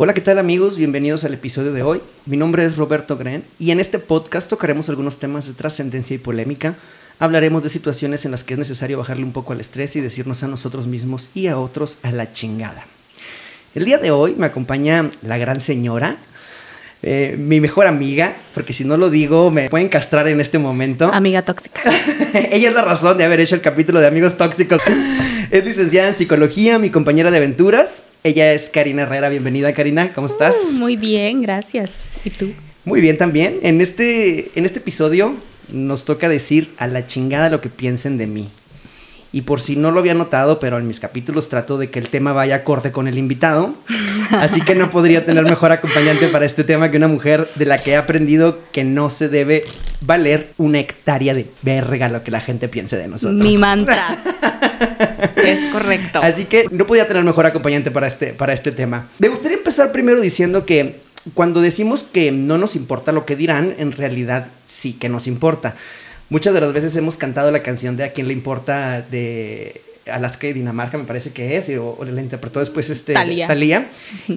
Hola, ¿qué tal amigos? Bienvenidos al episodio de hoy. Mi nombre es Roberto Gren y en este podcast tocaremos algunos temas de trascendencia y polémica. Hablaremos de situaciones en las que es necesario bajarle un poco al estrés y decirnos a nosotros mismos y a otros a la chingada. El día de hoy me acompaña la gran señora, eh, mi mejor amiga, porque si no lo digo me pueden castrar en este momento. Amiga tóxica. Ella es la razón de haber hecho el capítulo de Amigos Tóxicos. es licenciada en psicología, mi compañera de aventuras ella es Karina Herrera. Bienvenida, Karina. ¿Cómo estás? Uh, muy bien, gracias. ¿Y tú? Muy bien también. En este, en este episodio nos toca decir a la chingada lo que piensen de mí. Y por si no lo había notado, pero en mis capítulos trato de que el tema vaya acorde con el invitado. Así que no podría tener mejor acompañante para este tema que una mujer de la que he aprendido que no se debe valer una hectárea de verga lo que la gente piense de nosotros. Mi mantra. es correcto. Así que no podía tener mejor acompañante para este, para este tema. Me gustaría empezar primero diciendo que cuando decimos que no nos importa lo que dirán, en realidad sí que nos importa. Muchas de las veces hemos cantado la canción de A quién le importa de Alaska y Dinamarca, me parece que es, o, la interpretó después este Talía.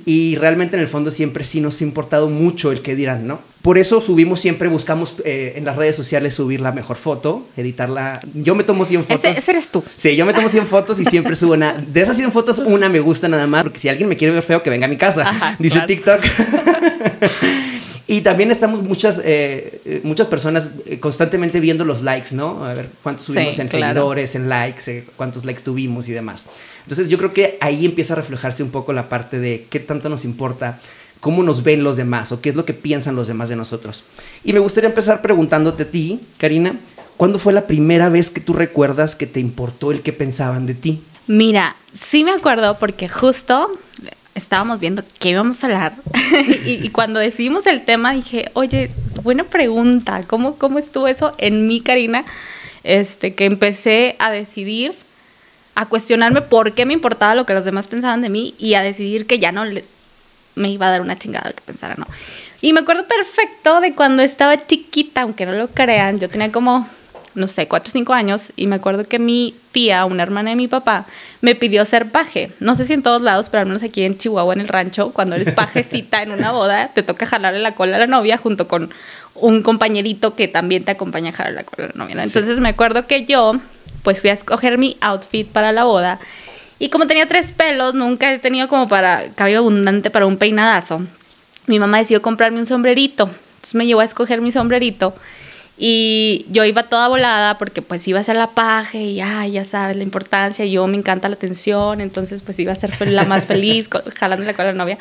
Y realmente en el fondo siempre sí nos ha importado mucho el que dirán, ¿no? Por eso subimos siempre, buscamos eh, en las redes sociales subir la mejor foto, editarla. Yo me tomo 100 fotos. Ese, eres tú. Sí, yo me tomo 100 fotos y siempre subo una. De esas 100 fotos, una me gusta nada más, porque si alguien me quiere ver feo, que venga a mi casa. dice TikTok. Y también estamos muchas, eh, muchas personas eh, constantemente viendo los likes, ¿no? A ver cuántos subimos en seguidores, en likes, eh, cuántos likes tuvimos y demás. Entonces yo creo que ahí empieza a reflejarse un poco la parte de qué tanto nos importa cómo nos ven los demás o qué es lo que piensan los demás de nosotros. Y me gustaría empezar preguntándote a ti, Karina, ¿cuándo fue la primera vez que tú recuerdas que te importó el que pensaban de ti? Mira, sí me acuerdo porque justo estábamos viendo qué íbamos a hablar y, cuando decidimos el tema dije, oye, buena pregunta, ¿cómo, cómo estuvo eso en mí, Karina? Este, que empecé a decidir, a cuestionarme por qué me importaba lo que los demás pensaban de mí y a decidir que ya no me iba a dar una chingada que pensara, ¿no? Y me acuerdo perfecto de cuando estaba chiquita, aunque no lo crean, yo tenía como no sé, cuatro o cinco años y me acuerdo que mi tía, una hermana de mi papá, me pidió ser paje. No sé si en todos lados, pero al menos aquí en Chihuahua, en el rancho, cuando eres pajecita en una boda, te toca jalarle la cola a la novia junto con un compañerito que también te acompaña a jalar la cola a la novia. Entonces me acuerdo que yo, pues fui a escoger mi outfit para la boda y como tenía tres pelos, nunca he tenido como para cabello abundante para un peinadazo. Mi mamá decidió comprarme un sombrerito. Entonces me llevó a escoger mi sombrerito y yo iba toda volada porque pues iba a ser la paje y ay, ya sabes la importancia, yo me encanta la atención, entonces pues iba a ser la más feliz jalando con la novia.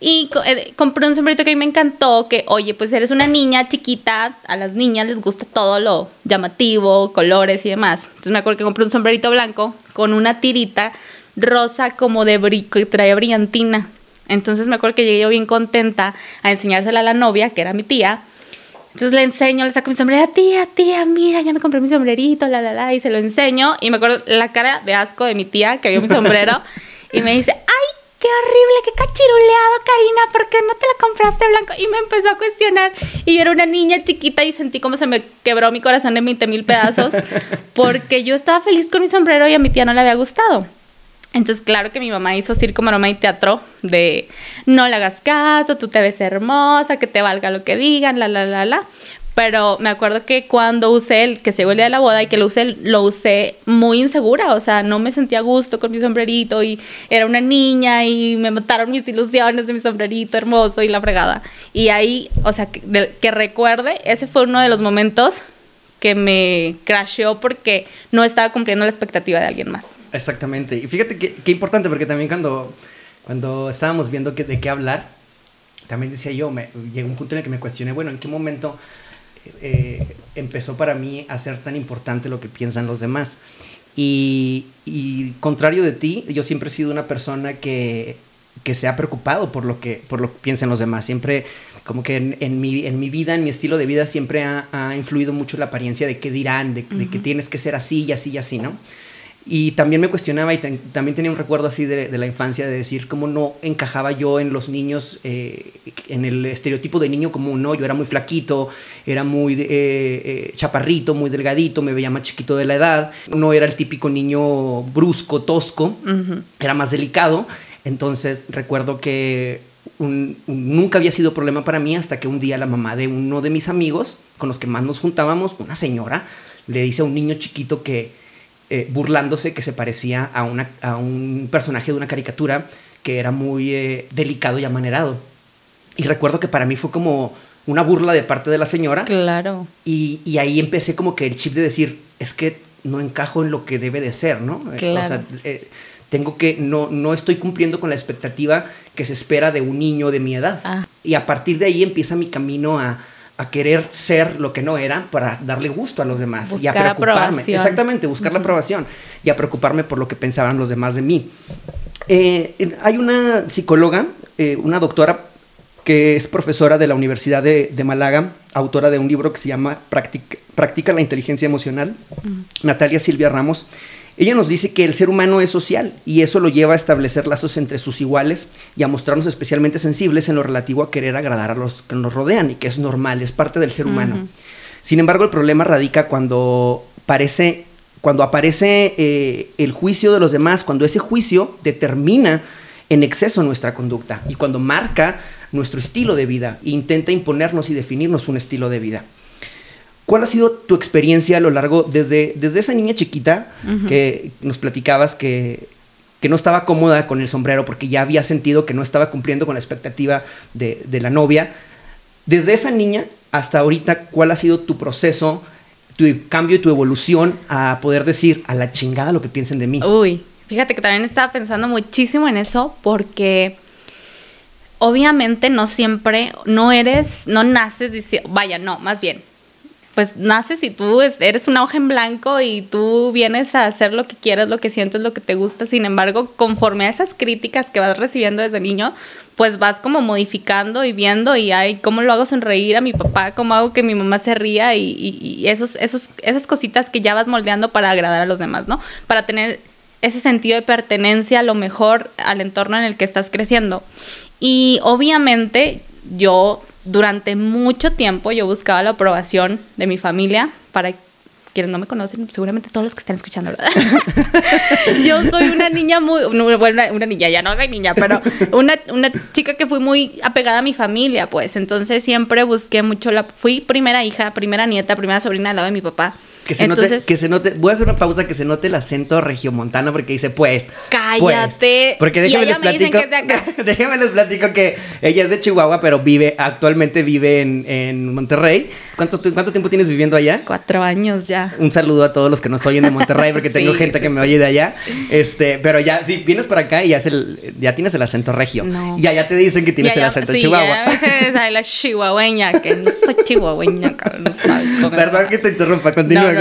Y eh, compré un sombrerito que a mí me encantó, que oye, pues eres una niña chiquita, a las niñas les gusta todo lo llamativo, colores y demás. Entonces me acuerdo que compré un sombrerito blanco con una tirita rosa como de brico y traía brillantina. Entonces me acuerdo que llegué yo bien contenta a enseñársela a la novia, que era mi tía, entonces le enseño, le saco mi sombrero, tía, tía, mira, ya me compré mi sombrerito, la, la, la, y se lo enseño. Y me acuerdo la cara de asco de mi tía que vio mi sombrero y me dice, ay, qué horrible, qué cachiruleado, Karina, ¿por qué no te la compraste blanco? Y me empezó a cuestionar. Y yo era una niña chiquita y sentí como se me quebró mi corazón en 20 mil pedazos porque yo estaba feliz con mi sombrero y a mi tía no le había gustado. Entonces, claro que mi mamá hizo circo, maroma y teatro de no le hagas caso, tú te ves hermosa, que te valga lo que digan, la, la, la, la. Pero me acuerdo que cuando usé el que se el día de la boda y que lo usé, lo usé muy insegura, o sea, no me sentía a gusto con mi sombrerito y era una niña y me mataron mis ilusiones de mi sombrerito hermoso y la fregada. Y ahí, o sea, que recuerde, ese fue uno de los momentos que me crasheó porque no estaba cumpliendo la expectativa de alguien más. Exactamente. Y fíjate qué importante, porque también cuando, cuando estábamos viendo de qué hablar, también decía yo, me, llegó un punto en el que me cuestioné, bueno, ¿en qué momento eh, empezó para mí a ser tan importante lo que piensan los demás? Y, y, contrario de ti, yo siempre he sido una persona que, que se ha preocupado por lo que, por lo que piensan los demás. Siempre como que en, mi, en mi vida, en mi estilo de vida, siempre ha, influido mucho la apariencia de qué dirán, de, que tienes que ser así y así y así, ¿no? Y también me cuestionaba y también tenía un recuerdo así de, la infancia de decir cómo no encajaba yo en los niños, eh, en el estereotipo de niño común, ¿no? Yo era muy flaquito, era muy eh, eh, chaparrito, muy delgadito, me veía más chiquito de la edad, no era el típico niño brusco, tosco, era más delicado. Entonces recuerdo que nunca había sido problema para mí hasta que un día la mamá de uno de mis amigos, con los que más nos juntábamos, una señora, le dice a un niño chiquito que, eh, burlándose, que se parecía a, una, a un personaje de una caricatura que era muy eh, delicado y amanerado. Y recuerdo que para mí fue como una burla de parte de la señora. Claro. Y, y ahí empecé como que el chip de decir, es que no encajo en lo que debe de ser, ¿no? Claro. O sea, eh, tengo que, no, no estoy cumpliendo con la expectativa que se espera de un niño de mi edad. Ah. Y a partir de ahí empieza mi camino a, a querer ser lo que no era para darle gusto a los demás y a Buscar preocuparme. aprobación. Exactamente, buscar la aprobación y a preocuparme por lo que pensaban los demás de mí. Eh, hay una psicóloga, eh, una doctora que es profesora de la Universidad de, de Málaga, autora de un libro que se llama Practic- Practica la inteligencia emocional, Natalia Silvia Ramos. Ella nos dice que el ser humano es social y eso lo lleva a establecer lazos entre sus iguales y a mostrarnos especialmente sensibles en lo relativo a querer agradar a los que nos rodean y que es normal, es parte del ser humano. Sin embargo, el problema radica cuando parece cuando aparece eh, el juicio de los demás, cuando ese juicio determina en exceso nuestra conducta y cuando marca nuestro estilo de vida e intenta imponernos y definirnos un estilo de vida. ¿Cuál ha sido tu experiencia a lo largo, desde, desde esa niña chiquita que nos platicabas que, que no estaba cómoda con el sombrero porque ya había sentido que no estaba cumpliendo con la expectativa de, de la novia? Desde esa niña hasta ahorita, ¿cuál ha sido tu proceso, tu cambio y tu evolución a poder decir a la chingada lo que piensen de mí? Uy, fíjate que también estaba pensando muchísimo en eso porque obviamente no siempre, no eres, no naces diciendo, vaya, no, más bien, pues naces y tú es- eres una hoja en blanco y tú vienes a hacer lo que quieres, lo que sientes, lo que te gusta. Sin embargo, conforme a esas críticas que vas recibiendo desde niño, pues vas como modificando y viendo y ay, cómo lo hago sonreír a mi papá, cómo hago que mi mamá se ría y, y- y esos, esos, esas cositas que ya vas moldeando para agradar a los demás, ¿no? Para tener ese sentido de pertenencia a lo mejor al entorno en el que estás creciendo. Y obviamente yo durante mucho tiempo yo buscaba la aprobación de mi familia para quienes no me conocen, seguramente todos los que están escuchando, ¿verdad? yo soy una niña muy, no, bueno, una, una niña, ya no soy niña, pero una, una chica que fui muy apegada a mi familia, pues, entonces siempre busqué mucho la, fui primera hija, primera nieta, primera sobrina al lado de mi papá. Que se, entonces, note, que se note, voy a hacer una pausa que se note el acento regiomontano porque dice pues. Cállate. pues. Porque ella les platico. que déjenme les platico que ella es de Chihuahua, pero vive, actualmente vive en, en Monterrey. ¿Cuánto, ¿Cuánto tiempo tienes viviendo allá? cuatro años ya. Un saludo a todos los que nos oyen de Monterrey, porque tengo gente sí, que me oye de allá. Este, pero ya, si vienes para acá y ya, es el, ya tienes el acento regio. No. Y allá te dicen que tienes el acento sí, chihuahua. ya la chihuahueña, que no soy chihuahueña, cabrón, no sabes Perdón que te interrumpa, continúa, no,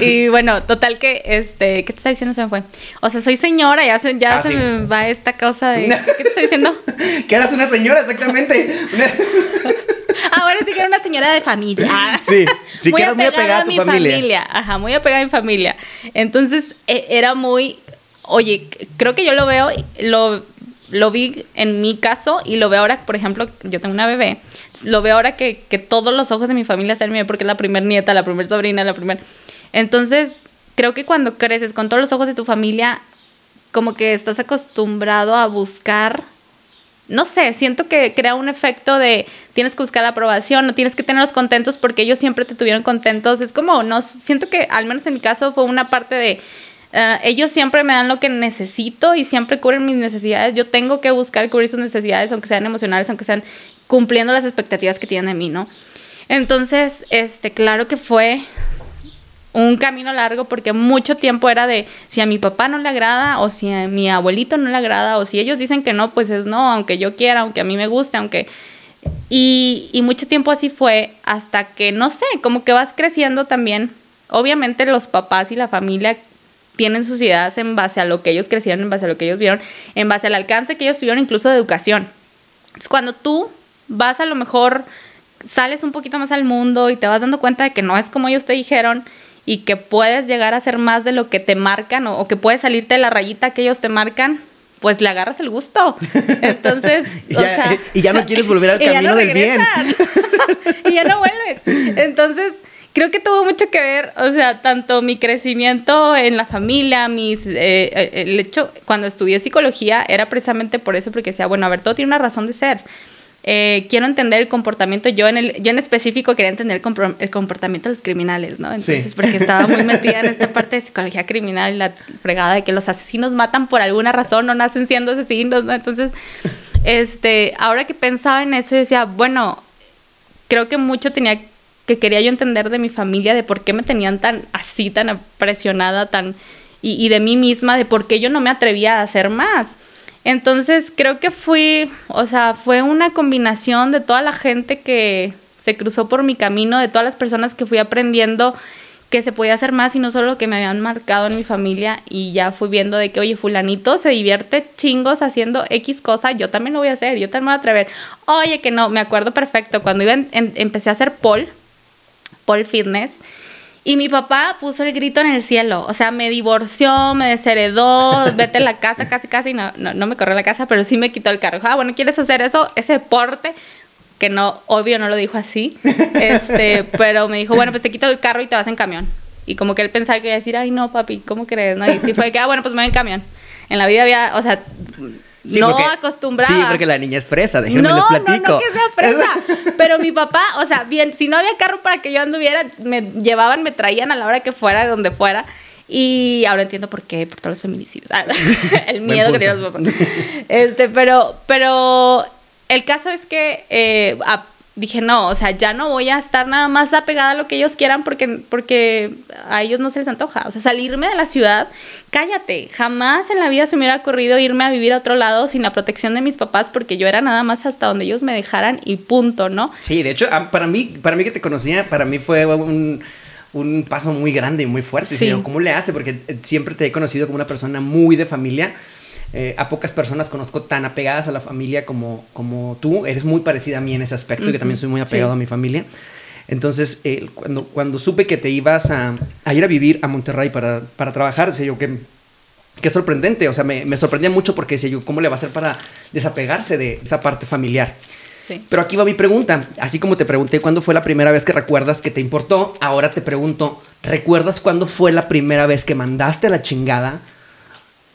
Y bueno, total que, este, ¿qué te está diciendo? Se me fue. O sea, soy señora, ya se, ya Ah, se sí. me va esta causa de... ¿Qué te estoy diciendo? que eras una señora, exactamente. Ahora sí que era una señora de familia. Sí, sí que eras muy apegada a tu mi familia. Ajá, muy apegada a mi familia. Entonces, e- era muy... Oye, creo que yo lo veo, lo, lo vi en mi caso y lo veo ahora, por ejemplo, yo tengo una bebé. Lo veo ahora que, que todos los ojos de mi familia están en porque es la primer nieta, la primer sobrina, la primer... Entonces, creo que cuando creces con todos los ojos de tu familia, como que estás acostumbrado a buscar no sé, siento que crea un efecto de tienes que buscar la aprobación, no tienes que tenerlos contentos porque ellos siempre te tuvieron contentos. Es como, no, siento que al menos en mi caso fue una parte de eh, ellos siempre me dan lo que necesito y siempre cubren mis necesidades. Yo tengo que buscar cubrir sus necesidades, aunque sean emocionales, aunque sean cumpliendo las expectativas que tienen de mí, ¿no? Entonces, este, claro que fue un camino largo porque mucho tiempo era de si a mi papá no le agrada o si a mi abuelito no le agrada o si ellos dicen que no, pues es no, aunque yo quiera, aunque a mí me guste, aunque... Y, y mucho tiempo así fue hasta que, no sé, como que vas creciendo también. Obviamente los papás y la familia tienen sus ideas en base a lo que ellos crecieron, en base a lo que ellos vieron, en base al alcance que ellos tuvieron incluso de educación. Entonces, cuando tú vas a lo mejor, sales un poquito más al mundo y te vas dando cuenta de que no es como ellos te dijeron y que puedes llegar a ser más de lo que te marcan o, o que puedes salirte de la rayita que ellos te marcan, pues le agarras el gusto. Entonces, Y o ya- sea, y ya no quieres volver al camino no del bien. y ya no vuelves. Entonces, creo que tuvo mucho que ver, o sea, tanto mi crecimiento en la familia, mis, eh, eh, el hecho, cuando estudié psicología, era precisamente por eso, porque decía, bueno, a ver, todo tiene una razón de ser. Eh, quiero entender el comportamiento, yo en, el, yo en específico quería entender el, comportamiento de los criminales, ¿no? Entonces, porque estaba muy metida en esta parte de psicología criminal la fregada de que los asesinos matan por alguna razón, no nacen siendo asesinos, ¿no? Entonces, este, ahora que pensaba en eso, decía, bueno, creo que mucho tenía que quería yo entender de mi familia, de por qué me tenían tan así, tan presionada, tan... Y, y de mí misma, de por qué yo no me atrevía a hacer más. Entonces creo que fui, o sea, fue una combinación de toda la gente que se cruzó por mi camino, de todas las personas que fui aprendiendo que se podía hacer más y no solo lo que me habían marcado en mi familia y ya fui viendo de que, oye, fulanito se divierte chingos haciendo X cosa, yo también lo voy a hacer, yo también me voy a atrever. Oye, que no, me acuerdo perfecto, cuando iba empecé a hacer pole, pole fitness, y mi papá puso el grito en el cielo. O sea, me divorció, me desheredó, vete a la casa, casi, casi. No, no, no me corrió la casa, pero sí me quitó el carro. Ah, bueno, ¿quieres hacer eso? Ese deporte. Que no, obvio, no lo dijo así. Este, pero me dijo, bueno, pues te quito el carro y te vas en camión. Y como que él pensaba que iba a decir, ay, no, papi, ¿cómo crees? No, y sí fue que, ah, bueno, pues me voy en camión. En la vida había, o sea, no acostumbrada. Sí, porque la niña es fresa, déjenme les platico. No, no, que sea fresa. pero mi papá, o sea, bien, si no había carro para que yo anduviera, me llevaban, me traían a la hora que fuera, donde fuera. Y ahora entiendo por qué, por todos los feminicidios. el miedo que tienen los papás. Este, pero, pero el caso es que eh, dije, no, o sea, ya no voy a estar nada más apegada a lo que ellos quieran porque, porque a ellos no se les antoja. O sea, salirme de la ciudad, cállate, jamás en la vida se me hubiera ocurrido irme a vivir a otro lado sin la protección de mis papás porque yo era nada más hasta donde ellos me dejaran y punto, ¿no? Sí, de hecho, para mí, para mí que te conocía, para mí fue un un paso muy grande y muy fuerte. Sí. ¿Cómo le hace? Porque eh, siempre te he conocido como una persona muy de familia eh, a pocas personas conozco tan apegadas a la familia como, como tú. Eres muy parecida a mí en ese aspecto, que también soy muy apegado a mi familia. Entonces, eh, cuando, cuando supe que te ibas a, ir a vivir a Monterrey para, para trabajar, decía yo que qué sorprendente, o sea, me, me, sorprendía mucho porque decía yo, ¿cómo le va a hacer para desapegarse de esa parte familiar? Sí. Pero aquí va mi pregunta, así como te pregunté cuándo fue la primera vez que recuerdas que te importó, ahora te pregunto, ¿recuerdas cuándo fue la primera vez que mandaste la chingada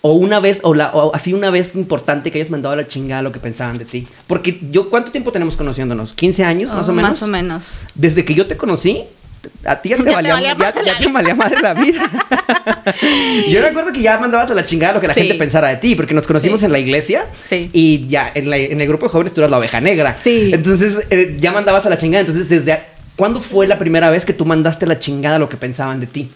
o una vez, o, la, o así una vez importante que hayas mandado a la chingada lo que pensaban de ti. Porque yo, ¿cuánto tiempo tenemos conociéndonos? ¿15 años más o menos? Más o menos. Desde que yo te conocí, a ti ya te, valía, ya, te valía madre la vida. yo recuerdo que ya mandabas a la chingada lo que la gente pensara de ti, porque nos conocimos en la iglesia sí. y ya en, en, el grupo de jóvenes tú eras la oveja negra. Sí. Entonces eh, ya mandabas a la chingada. Entonces, desde ¿cuándo fue la primera vez que tú mandaste a la chingada lo que pensaban de ti?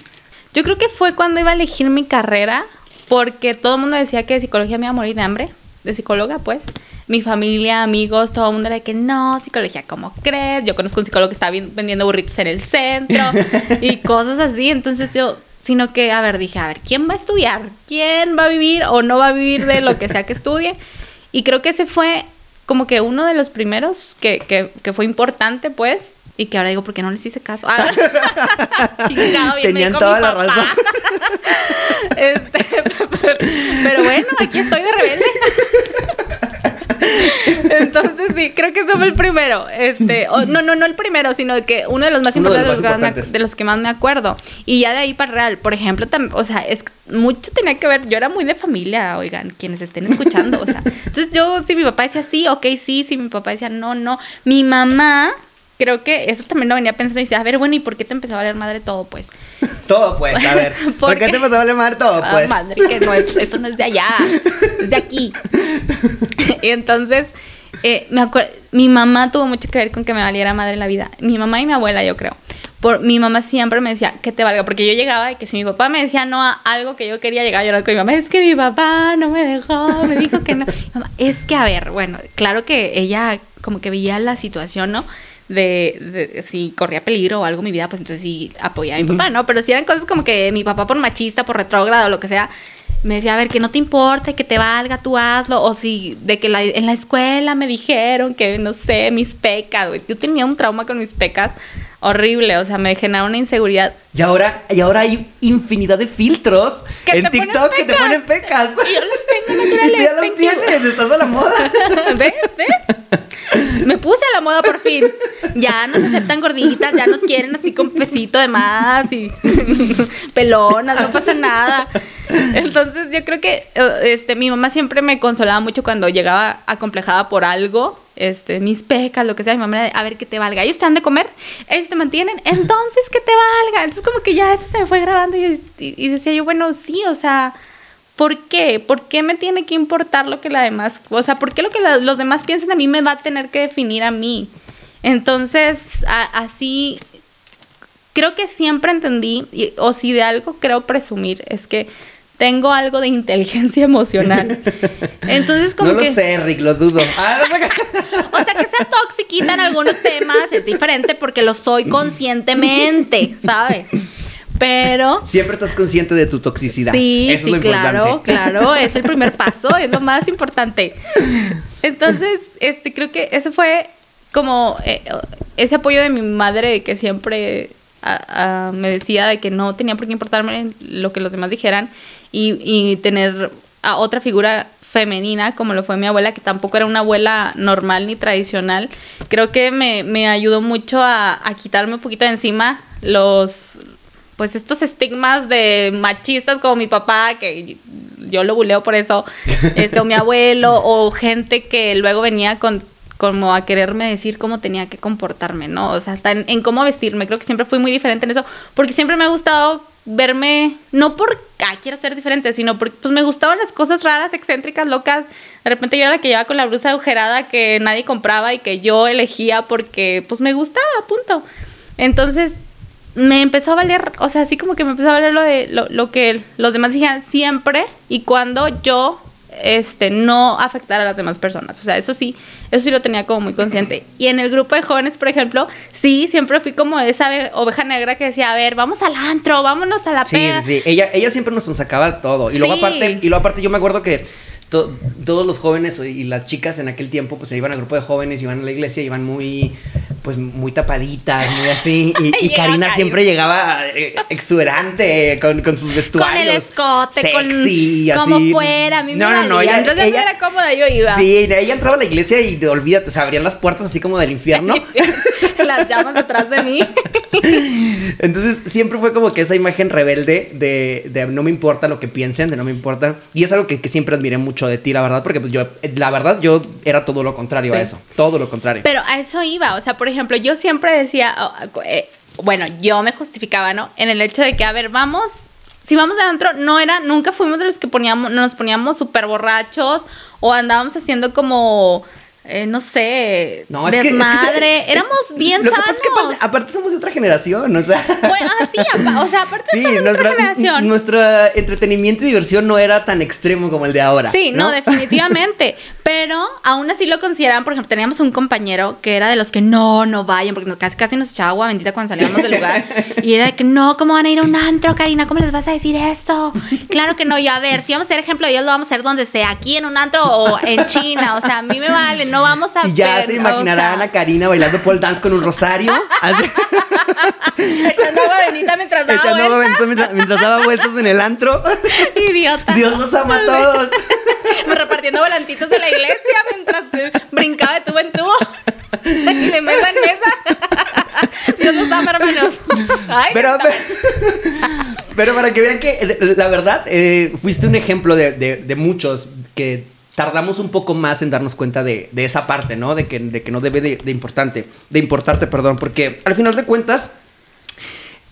Yo creo que fue cuando iba a elegir mi carrera porque todo el mundo decía que de psicología me iba a morir de hambre, de psicóloga, pues. Mi familia, amigos, todo el mundo era de que no, psicología, ¿cómo crees? Yo conozco un psicólogo que estaba vendiendo burritos en el centro y cosas así. Entonces yo, sino que, a ver, dije, a ver, ¿quién va a estudiar? ¿Quién va a vivir o no va a vivir de lo que sea que estudie? Y creo que ese fue como que uno de los primeros que, que, que fue importante, pues, y que ahora digo, ¿por qué no les hice caso? Ah, chingado, bien Tenían toda la razón. este, pero bueno, aquí estoy de rebelde. Entonces sí, creo que eso fue el primero. Este, no, no, no el primero, sino que uno de los más importantes de, los que más me acuerdo. Y ya de ahí para real, por ejemplo, o sea, es mucho tenía que ver, yo era muy de familia, oigan, quienes estén escuchando, o sea. Entonces yo, si mi papá decía sí, ok, sí, si mi papá decía no, no. Mi mamá creo que eso también lo venía pensando y decía, a ver, bueno, ¿y por qué te empezó a valer madre todo, pues? todo, pues, a ver. ¿Por, qué te empezó a valer madre todo, ah, pues? madre, que no es, eso no es de allá, es de aquí. y entonces, eh, me acuerdo, mi mamá tuvo mucho que ver con que me valiera madre la vida. Mi mamá y mi abuela, yo creo. Por, mi mamá siempre me decía que te valga, porque yo llegaba y que si mi papá me decía no a algo que yo quería llegar, yo era con mi mamá, es que mi papá no me dejó, me dijo que no. Mamá, es que, a ver, bueno, claro que ella como que veía la situación, ¿no? De, si corría peligro o algo en mi vida, pues entonces sí apoyaba a mi papá, ¿no? Pero si eran cosas como que mi papá por machista, por retrógrado, lo que sea, me decía, a ver, que no te importe, que te valga, tú hazlo. O si de que en la escuela me dijeron que, no sé, mis pecas, Yo tenía un trauma con mis pecas horrible, o sea, me genera una inseguridad. Y ahora, y ahora hay infinidad de filtros en TikTok que te ponen pecas. Y yo los tengo naturales. Y tú ya los tienes, estás a la moda. ¿Ves? ¿Ves? Me puse a la moda por fin. Ya nos aceptan gorditas, ya nos quieren así con pesito de más y pelonas, no pasa nada. Entonces yo creo que eh, este, mi mamá siempre me consolaba mucho cuando llegaba acomplejada por algo, este, mis pecas, lo que sea, mi mamá de, a ver que te valga. Ellos te dan de comer, ellos te mantienen, entonces que te valga. Entonces como que ya eso se me fue grabando y, y decía yo, bueno, sí, o sea ¿Por qué? ¿Por qué me tiene que importar lo que la demás, o sea, por qué lo que los demás piensen a mí me va a tener que definir a mí? Entonces, así, creo que siempre entendí, o si de algo creo presumir, es que tengo algo de inteligencia emocional. Entonces, como no lo sé, Rick, lo dudo. o sea, que sea toxiquita en algunos temas es diferente porque lo soy conscientemente, ¿sabes? Pero. Siempre estás consciente de tu toxicidad. Sí, sí, claro, claro. Es el primer paso, es lo más importante. Entonces, este, creo que ese fue como eh, ese apoyo de mi madre que siempre me decía de que no tenía por qué importarme lo que los demás dijeran y, tener a otra figura femenina como lo fue mi abuela, que tampoco era una abuela normal ni tradicional, creo que me, ayudó mucho a, a, quitarme un poquito de encima los, pues estos estigmas de machistas como mi papá, que yo lo buleo por eso, este, o mi abuelo, o gente que luego venía con como a quererme decir cómo tenía que comportarme, ¿no? O sea, hasta en, cómo vestirme. Creo que siempre fui muy diferente en eso, porque siempre me ha gustado verme, no porque ah, quiero ser diferente, sino porque pues me gustaban las cosas raras, excéntricas, locas. De repente yo era la que llevaba con la blusa agujerada que nadie compraba y que yo elegía porque pues me gustaba, punto. Entonces me empezó a valer, o sea, así como que me empezó a valer lo de lo, que los demás dijeran siempre y cuando yo este no afectar a las demás personas. O sea, eso sí, eso sí lo tenía como muy consciente. Y en el grupo de jóvenes, por ejemplo, sí, siempre fui como esa oveja negra que decía, a ver, vamos al antro, vámonos a la sí, Sí, sí, ella, ella siempre nos sacaba todo. Y luego aparte, y luego aparte yo me acuerdo que todos los jóvenes y las chicas en aquel tiempo, pues se iban al grupo de jóvenes, iban a la iglesia, iban muy pues muy tapaditas, muy así. Y, Karina siempre llegaba eh, exuberante con, con, sus vestuarios. Con el escote, sexy, con, como fuera, a mí no, me no, no, Entonces ella, era cómoda, yo iba. Sí, ella entraba a la iglesia y olvídate, se abrían las puertas así como del infierno. las llamas detrás de mí. Entonces siempre fue como que esa imagen rebelde de, de, no me importa lo que piensen, de no me importa. Y es algo que, que, siempre admiré mucho de ti, la verdad, porque pues yo, la verdad, yo era todo lo contrario a eso, todo lo contrario. Pero a eso iba, o sea, por ejemplo, yo siempre decía, eh, bueno, yo me justificaba, ¿no? En el hecho de que, a ver, vamos, si vamos adentro, no era, nunca fuimos de los que poníamos, nos poníamos súper borrachos o andábamos haciendo como eh, no sé, desmadre. Éramos bien lo sanos. Que pasa es que aparte, somos de otra generación, o sea. Bueno, así, o sea, aparte somos de otra generación. Nuestro entretenimiento y diversión no era tan extremo como el de ahora. Sí, no, definitivamente. Pero aún así lo consideraban, por ejemplo, teníamos un compañero que era de los que no, no vayan, porque casi, casi nos echaba agua bendita cuando salíamos del lugar. y era de que no, ¿cómo van a ir a un antro, Karina? ¿Cómo les vas a decir eso? Claro que no, y a ver, si vamos a ser ejemplo de Dios, lo vamos a hacer donde sea, aquí en un antro o en China. O sea, a mí me vale no vamos a Y ya se imaginarán a Karina bailando pole dance con un rosario. Echando agua bendita mientras daba Echando agua bendita mientras, daba vueltas en el antro. Idiota. Dios los ama a todos. Repartiendo volantitos de la iglesia mientras brincaba de tubo en tubo. Y de mesa en mesa. Dios los ama, hermanos. pero, pero, para que vean que eh, la verdad, eh, fuiste un ejemplo de, de, de muchos que tardamos un poco más en darnos cuenta de, esa parte, ¿no? De que, de que no debe de, importante, de importarte, perdón, porque al final de cuentas,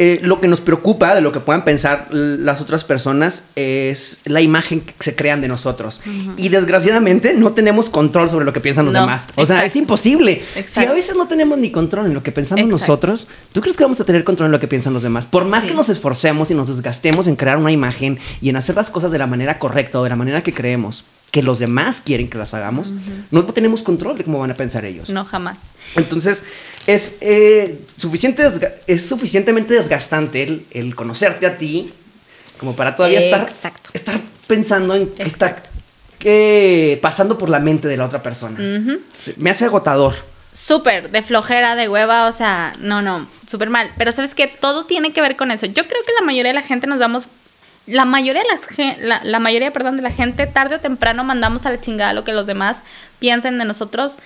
eh, lo que nos preocupa de lo que puedan pensar las otras personas es la imagen que se crean de nosotros. Y desgraciadamente no tenemos control sobre lo que piensan los demás. O sea, es imposible. Si a veces no tenemos ni control en lo que pensamos nosotros, ¿tú crees que vamos a tener control en lo que piensan los demás? Por más que nos esforcemos y nos desgastemos en crear una imagen y en hacer las cosas de la manera correcta o de la manera que creemos, que los demás quieren que las hagamos, no tenemos control de cómo van a pensar ellos. No, jamás. Entonces, es, eh, suficiente es suficientemente desgastante el, conocerte a ti como para todavía estar, estar pensando en qué está pasando por la mente de la otra persona. Me hace agotador. Súper, de flojera, de hueva, o sea, no, no, súper mal. Pero sabes que todo tiene que ver con eso. Yo creo que la mayoría de la gente nos damos la mayoría de las la, mayoría, perdón, de la gente tarde o temprano mandamos a la chingada lo que los demás piensen de nosotros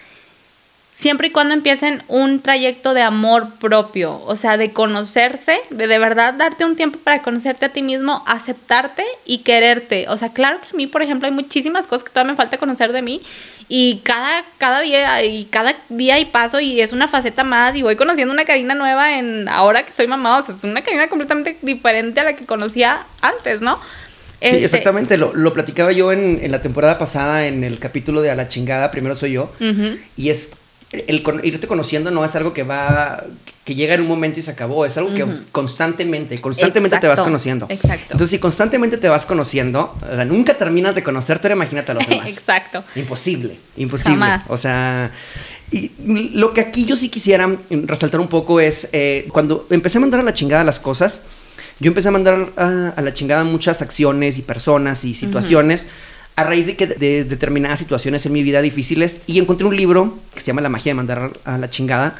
siempre y cuando empiecen un trayecto de amor propio, o sea, de conocerse, de de verdad darte un tiempo para conocerte a ti mismo, aceptarte y quererte. O sea, claro que a mí, por ejemplo, hay muchísimas cosas que todavía me falta conocer de mí y cada, cada día y cada día y paso y es una faceta más y voy conociendo una Karina nueva en ahora que soy mamá, o sea, es una Karina completamente diferente a la que conocía antes, ¿no? Sí, Este, exactamente, lo, lo platicaba yo en, en la temporada pasada en el capítulo de A la chingada, primero soy yo, y es el con- irte conociendo no es algo que va, que llega en un momento y se acabó, es algo que constantemente, constantemente te vas conociendo. exacto. Entonces, si constantemente te vas conociendo, o sea, nunca terminas de conocerte, ahora imagínate a los demás. Exacto. Imposible, imposible. Jamás. O sea, y lo que aquí yo sí quisiera resaltar un poco es, eh, cuando empecé a mandar a la chingada las cosas, yo empecé a mandar a, a la chingada muchas acciones y personas y situaciones. A raíz de que de determinadas situaciones en mi vida difíciles y encontré un libro que se llama La magia de mandar a la chingada.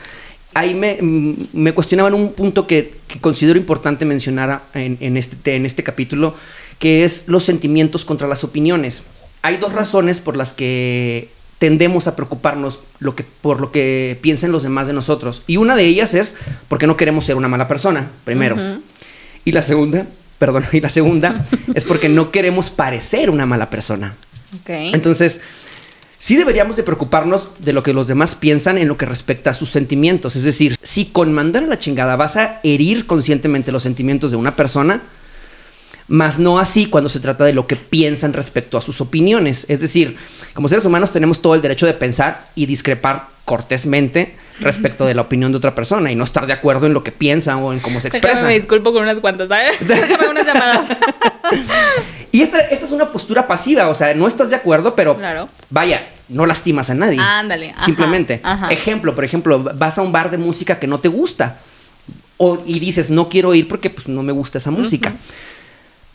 Ahí me, mm, me cuestionaban un punto que, que considero importante mencionar en, en este, en este capítulo, que es los sentimientos contra las opiniones. Hay dos razones por las que tendemos a preocuparnos lo que, por lo que piensen los demás de nosotros. Y una de ellas es porque no queremos ser una mala persona, primero. Ujú. Y la segunda, perdón, y la segunda es porque no queremos parecer una mala persona. Ok. Entonces, sí deberíamos de preocuparnos de lo que los demás piensan en lo que respecta a sus sentimientos. Es decir, si con mandar a la chingada vas a herir conscientemente los sentimientos de una persona, más no así cuando se trata de lo que piensan respecto a sus opiniones. Es decir, como seres humanos tenemos todo el derecho de pensar y discrepar cortésmente respecto de la opinión de otra persona y no estar de acuerdo en lo que piensa o en cómo se Déjame, expresa. me disculpo con unas cuantas, ¿sabes? Déjame unas llamadas. Y esta, esta es una postura pasiva, o sea, no estás de acuerdo, pero Claro. vaya, no lastimas a nadie. Ándale, ajá, Simplemente. ajá. Ejemplo, por ejemplo, vas a un bar de música que no te gusta. O, y dices, no quiero ir porque pues, no me gusta esa música.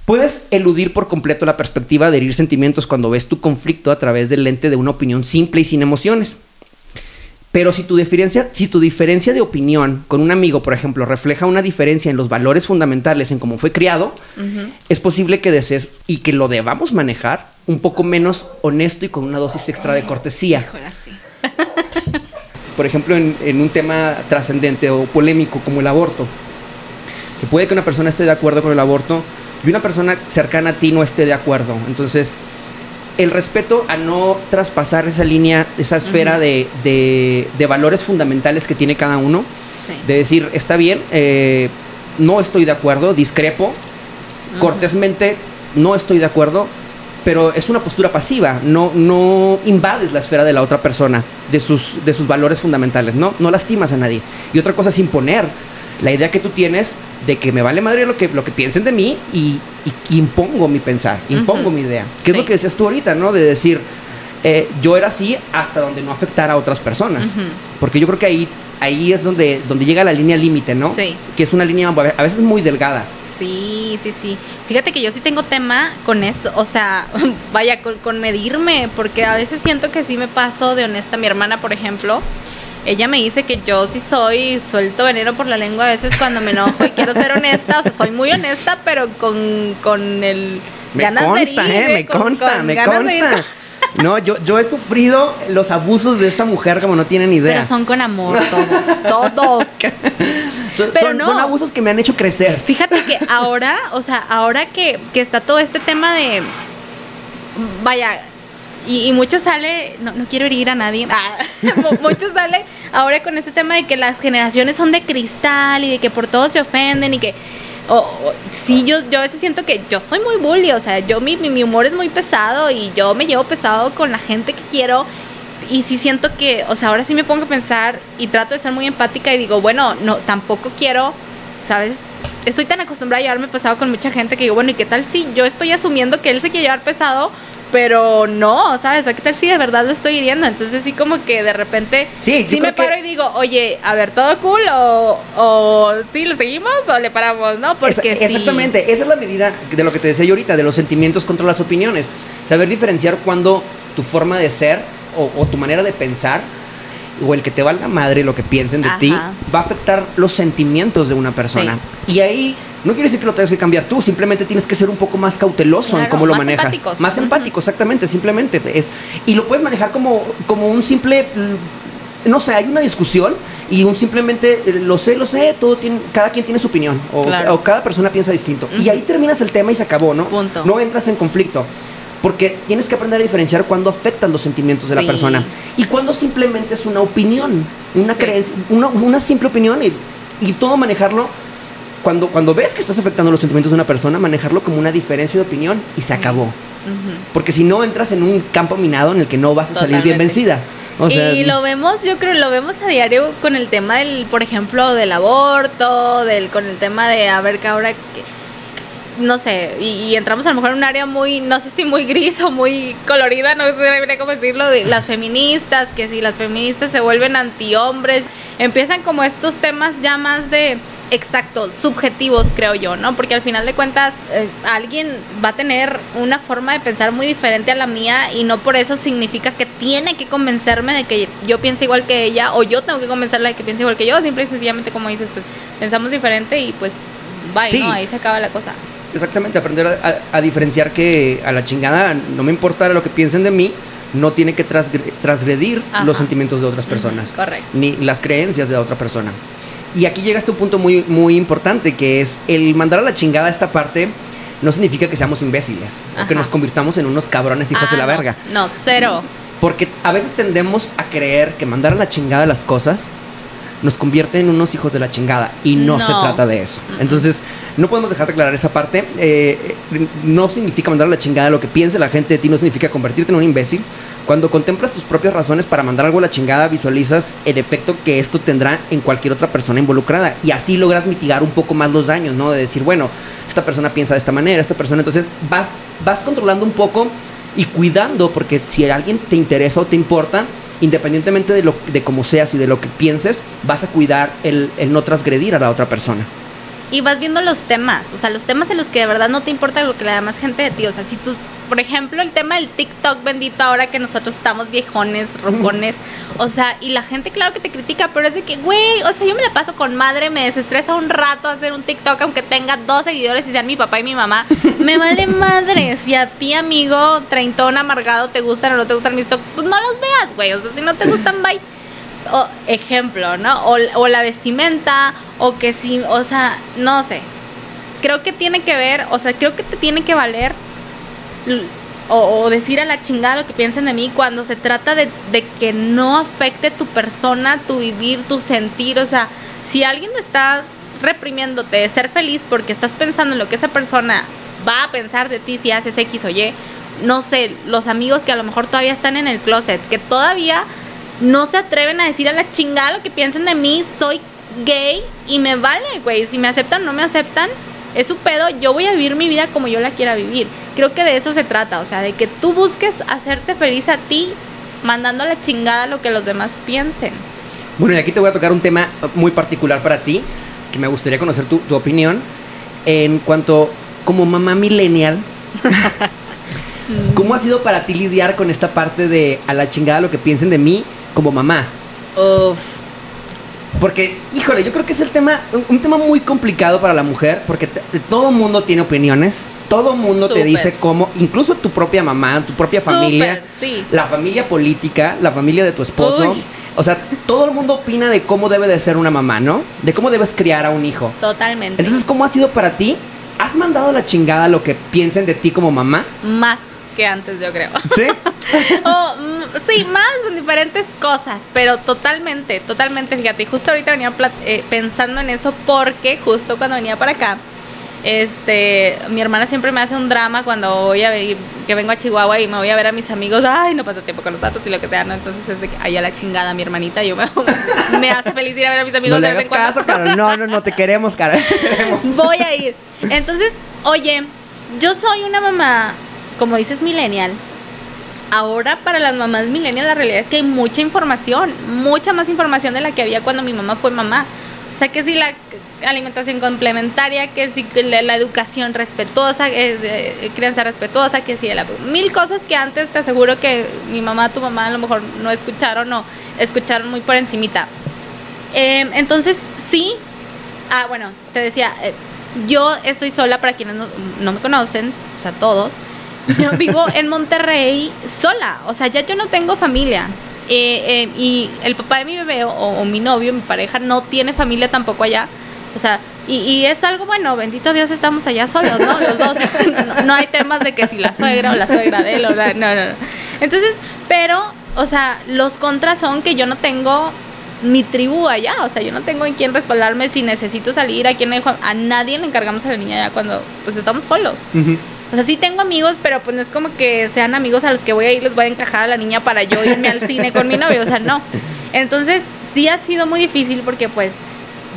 Puedes eludir por completo la perspectiva de herir sentimientos cuando ves tu conflicto a través del lente de una opinión simple y sin emociones. Pero si tu diferencia, si tu diferencia de opinión con un amigo, por ejemplo, refleja una diferencia en los valores fundamentales en cómo fue criado, es posible que desees y que lo debamos manejar un poco menos honesto y con una dosis extra de cortesía. Híjole, sí. Por ejemplo, en, en un tema trascendente o polémico como el aborto, que puede que una persona esté de acuerdo con el aborto y una persona cercana a ti no esté de acuerdo. Entonces, el respeto a no traspasar esa línea, esa esfera de, de- de valores fundamentales que tiene cada uno, Sí. de decir, está bien, eh, no estoy de acuerdo, discrepo, cortésmente no estoy de acuerdo, pero es una postura pasiva, no, no invades la esfera de la otra persona, de sus, de sus valores fundamentales, ¿no? no lastimas a nadie. Y otra cosa es imponer la idea que tú tienes de que me vale madre lo que, lo que piensen de mí y, y impongo mi pensar, impongo mi idea. Que es lo que decías tú ahorita, ¿no? De decir, eh, yo era así hasta donde no afectara a otras personas. Porque yo creo que ahí, ahí es donde, donde llega la línea límite, ¿no? Sí. Que es una línea a veces muy delgada. Sí, sí, sí. Fíjate que yo sí tengo tema con eso, o sea, vaya, con, con medirme, porque a veces siento que sí me paso de honesta. Mi hermana, por ejemplo, ella me dice que yo sí soy, suelto veneno por la lengua a veces cuando me enojo y quiero ser honesta, o sea, soy muy honesta, pero con, con el... Me ganas de consta, herir, ¿eh? Me con- consta, con me ganas de ir consta. No, yo, yo he sufrido los abusos de esta mujer como no tienen idea. Pero son con amor todos, todos. Son, pero son- no. son abusos que me han hecho crecer. Fíjate que ahora, o sea, ahora que, que está todo este tema de. Vaya, y, y mucho sale. No, no quiero herir a nadie. ah, mu- mucho sale ahora con este tema de que las generaciones son de cristal y de que por todo se ofenden y que. O- sí, yo, yo a veces siento que yo soy muy bully, o sea, yo mi, mi, mi humor es muy pesado y yo me llevo pesado con la gente que quiero y sí siento que, o sea, ahora sí me pongo a pensar y trato de ser muy empática y digo, bueno, no, tampoco quiero, ¿sabes? Estoy tan acostumbrada a llevarme pesado con mucha gente que digo, bueno, ¿y qué tal si yo estoy asumiendo que él se quiere llevar pesado, pero no, ¿sabes? O ¿qué tal si de verdad lo estoy hiriendo? Entonces sí como que de repente Sí, sí me que- paro y digo, oye, a ver, ¿todo cool? O, o sí, lo seguimos o le paramos, ¿no? Porque Esa- sí. Exactamente, esa es la medida de lo que te decía yo ahorita, de los sentimientos contra las opiniones. Saber diferenciar cuando tu forma de ser o, o tu manera de pensar o el que te valga madre lo que piensen de ti va a afectar los sentimientos de una persona. Y ahí no quiere decir que lo tengas que cambiar tú, simplemente tienes que ser un poco más cauteloso en cómo lo más manejas. empáticos. Más empático, exactamente, simplemente. Es, y lo puedes manejar como, como un simple mm, no sé, hay una discusión y un simplemente eh, lo sé, lo sé, todo tiene, cada quien tiene su opinión o, Claro. o cada persona piensa distinto. Y ahí terminas el tema y se acabó, ¿no? Punto. No entras en conflicto. Porque tienes que aprender a diferenciar cuándo afectan los sentimientos de la persona y cuándo simplemente es una opinión, una Sí. creencia, una, una simple opinión y, y todo manejarlo. Cuando, cuando ves que estás afectando los sentimientos de una persona, manejarlo como una diferencia de opinión y se acabó. Porque si no entras en un campo minado en el que no vas a salir bien vencida. O sea, y lo vemos, yo creo, lo vemos a diario con el tema del, por ejemplo, del aborto, del, con el tema de, a ver, que ahora, que- no sé, y, y entramos a lo mejor en un área muy, no sé si muy gris o muy colorida, no sé cómo decirlo, de las feministas, que si las feministas se vuelven antihombres, empiezan como estos temas ya más de, exacto, subjetivos, creo yo, ¿no? Porque al final de cuentas, eh, alguien va a tener una forma de pensar muy diferente a la mía y no por eso significa que tiene que convencerme de que yo piense igual que ella o yo tengo que convencerla de que piense igual que yo. Simple y sencillamente, como dices, pues pensamos diferente y pues bye, Sí. ¿no? Ahí se acaba la cosa. Exactamente, aprender a, a- a diferenciar que a la chingada no me importa lo que piensen de mí, no tiene que transgre- transgredir Ajá. los sentimientos de otras personas, correcto. ni las creencias de otra persona. Y aquí llega este punto muy, muy importante, que es el mandar a la chingada esta parte no significa que seamos imbéciles o que nos convirtamos en unos cabrones hijos Ah, de la no, verga. No, cero. Porque a veces tendemos a creer que mandar a la chingada las cosas nos convierte en unos hijos de la chingada y no, No. se trata de eso. Entonces, no podemos dejar de aclarar esa parte. Eh, eh, no significa mandar a la chingada lo que piense la gente de ti, no significa convertirte en un imbécil. Cuando contemplas tus propias razones para mandar algo a la chingada, visualizas el efecto que esto tendrá en cualquier otra persona involucrada. Y así logras mitigar un poco más los daños, ¿no? De decir, bueno, esta persona piensa de esta manera, esta persona. Entonces vas, vas controlando un poco y cuidando, porque si alguien te interesa o te importa, independientemente de, lo, de cómo seas y de lo que pienses, vas a cuidar el, el no transgredir a la otra persona. Y vas viendo los temas, o sea, los temas en los que de verdad no te importa lo que la demás gente de ti. O sea, si tú, por ejemplo, el tema del TikTok bendito ahora que nosotros estamos viejones, rocones, o sea, y la gente claro que te critica, pero es de que, güey, o sea, yo me la paso con madre, me desestresa un rato hacer un TikTok aunque tenga dos seguidores y sean mi papá y mi mamá. Me vale madre. Si a ti, amigo, treintón, amargado, te gustan o no te gustan mis TikTok, pues no los veas, güey. O sea, si no te gustan, bye o, ejemplo, ¿no? O, o la vestimenta, o que si, o sea, no sé. Creo que tiene que ver, o sea, creo que te tiene que valer o decir a la chingada lo que piensen de mí cuando se trata de, de que no afecte tu persona, tu vivir, tu sentir. O sea, si alguien está reprimiéndote de ser feliz porque estás pensando en lo que esa persona va a pensar de ti si haces X o Y, no sé, los amigos que a lo mejor todavía están en el closet, que todavía no se atreven a decir a la chingada lo que piensen de mí, soy gay y me vale, güey, si me aceptan o no me aceptan, es su pedo, yo voy a vivir mi vida como yo la quiera vivir. Creo que de eso se trata, o sea, de que tú busques hacerte feliz a ti, mandando a la chingada lo que los demás piensen. Bueno, y aquí te voy a tocar un tema muy particular para ti, que me gustaría conocer tu, tu opinión, en cuanto, como mamá millennial, ¿cómo ha sido para ti lidiar con esta parte de a la chingada lo que piensen de mí como mamá? Uf. Porque, híjole, yo creo que es el tema, un, un tema muy complicado para la mujer, porque te- todo mundo tiene opiniones, todo mundo te dice cómo, incluso tu propia mamá, tu propia Súper, familia, sí. la familia política, la familia de tu esposo. Uy. O sea, todo el mundo opina de cómo debe de ser una mamá, ¿no? De cómo debes criar a un hijo. Totalmente. Entonces, ¿cómo ha sido para ti? ¿Has mandado la chingada lo que piensen de ti como mamá? Más que antes, yo creo. ¿Sí? Oh, mm, sí, más con diferentes cosas, pero totalmente, totalmente, fíjate, y justo ahorita venía eh, pensando en eso porque justo cuando venía para acá, este, mi hermana siempre me hace un drama cuando voy a ver, que vengo a Chihuahua y me voy a ver a mis amigos, ay, no pasa tiempo con los datos y lo que sea, ¿no? Entonces es de que, ay, a la chingada, mi hermanita, yo me, me hace feliz ir a ver a mis amigos No de hagas caso, Carol. No, no, no, te queremos, Carol. Te queremos. Voy a ir. Entonces, oye, yo soy una mamá, como dices, millennial. Ahora para las mamás millennial la realidad es que hay mucha información, mucha más información de la que había cuando mi mamá fue mamá. O sea, que si la alimentación complementaria, que si la, la educación respetuosa, es, eh, crianza respetuosa, que si la, mil cosas que antes te aseguro que mi mamá, tu mamá a lo mejor no escucharon o escucharon muy por encimita. Eh, entonces, sí, Ah, bueno, te decía, eh, yo estoy sola para quienes no, no me conocen, o sea, todos. Yo vivo en Monterrey sola, o sea, ya yo no tengo familia. eh, eh, y el papá de mi bebé o, mi novio, mi pareja, no tiene familia tampoco allá. O sea, y, y es algo bueno, bendito Dios, estamos allá solos, ¿no? Los dos. No, hay temas de que si la suegra o la suegra de él o la, no, no, no. Entonces, pero, o sea, los contras son que yo no tengo mi tribu allá, o sea, yo no tengo en quién respaldarme si necesito salir, a quién le dejo, a nadie le encargamos a la niña allá cuando pues estamos solos. O sea, sí tengo amigos, pero pues no es como que sean amigos a los que voy a ir, les voy a encajar a la niña para yo irme al cine con mi novio, o sea, no. Entonces, sí ha sido muy difícil porque pues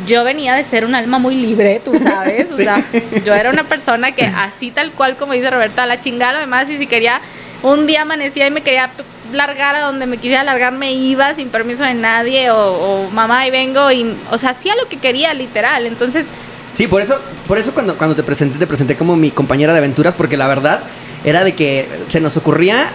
yo venía de ser un alma muy libre, tú sabes, o sea, yo era una persona que así tal cual como dice Roberta, a la chingada, además, y si quería, un día amanecía y me quería largar a donde me quisiera largar, me iba sin permiso de nadie, o, o mamá, y vengo, y, o sea, hacía lo que quería, literal, entonces... Sí, por eso, por eso cuando, cuando te presenté, te presenté como mi compañera de aventuras, porque la verdad era de que se nos ocurría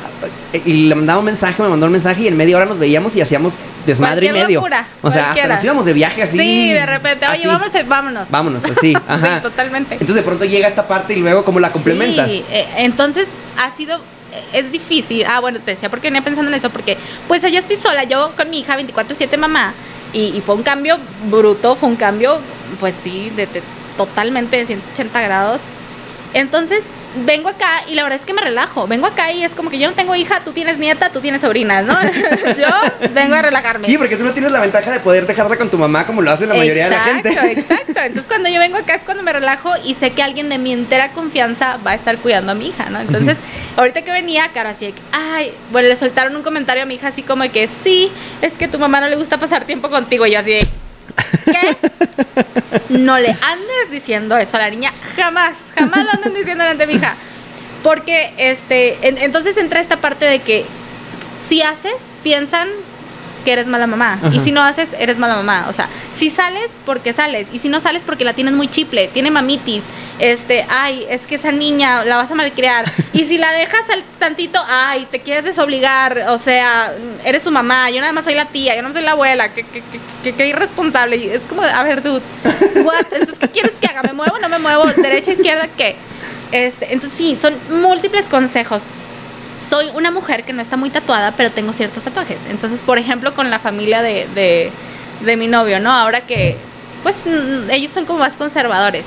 eh, y le mandaba un mensaje, me mandó un mensaje y en media hora nos veíamos y hacíamos desmadre y medio. locura, o sea, hasta nos íbamos de viaje así. Sí, de repente, oye, así. vámonos, vámonos. Vámonos, así, ajá. Sí, totalmente. Entonces de pronto llega esta parte y luego cómo la complementas. Sí, eh, entonces ha sido, eh, es difícil. Ah, bueno, te decía porque venía pensando en eso, porque pues allá estoy sola, yo con mi hija 24/7 mamá, y, fue un cambio bruto, fue un cambio, pues sí, de, de- totalmente de 180 grados. Entonces vengo acá y la verdad es que me relajo. Vengo acá y es como que yo no tengo hija, tú tienes nieta, tú tienes sobrinas, ¿no? yo vengo a relajarme. Sí, porque tú no tienes la ventaja de poder dejarla con tu mamá como lo hace la mayoría exacto, de la gente. Exacto, Entonces cuando yo vengo acá es cuando me relajo y sé que alguien de mi entera confianza va a estar cuidando a mi hija, ¿no? Entonces, ahorita que venía, claro, así de que, ay, bueno, le soltaron un comentario a mi hija así como de que sí, es que tu mamá no le gusta pasar tiempo contigo. Y yo así de, ¿qué? No le andes diciendo eso a la niña, jamás, jamás lo anden diciendo delante de mi hija. Porque, este, en- entonces entra esta parte de que si haces, piensan que eres mala mamá. Y Ajá. si no haces, eres mala mamá. O sea, si sales, porque sales. Y si no sales, porque la tienes muy chiple, tiene mamitis. Este, ay, es que esa niña la vas a malcriar. y si la dejas al tantito, ay, te quieres desobligar. O sea, eres su mamá. Yo nada más soy la tía, yo no soy la abuela. Qué irresponsable. Y es como, a ver, dude, what? Entonces, ¿qué quieres que haga? ¿Me muevo? ¿No me muevo? ¿Derecha, izquierda? ¿Qué? Este, entonces, sí, son múltiples consejos soy una mujer que no está muy tatuada, pero tengo ciertos tatuajes. Entonces, por ejemplo, con la familia de, de, de mi novio, ¿no? Ahora que, pues, ellos son como más conservadores.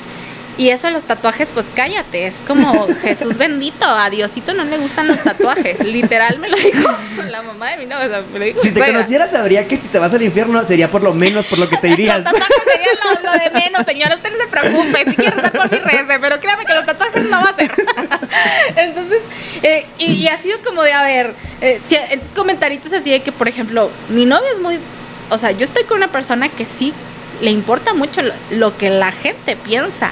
Y eso de los tatuajes, pues cállate, es como Jesús bendito, a Diosito no le gustan los tatuajes. Literal me lo dijo la mamá de mi novio, o sea, me lo dijo Si te suegra. conociera, sabría que si te vas al infierno sería por lo menos por lo que te irías. Los tatuajes serían lo, lo de menos, señora. Usted no se preocupe. Si quiere estar por mi rece, pero créame que los tatuajes no va a ser. Entonces, eh, y, y ha sido como de, a ver, eh, si, estos comentarios así de que, por ejemplo, mi novio es muy. O sea, yo estoy con una persona que sí le importa mucho lo, lo que la gente piensa.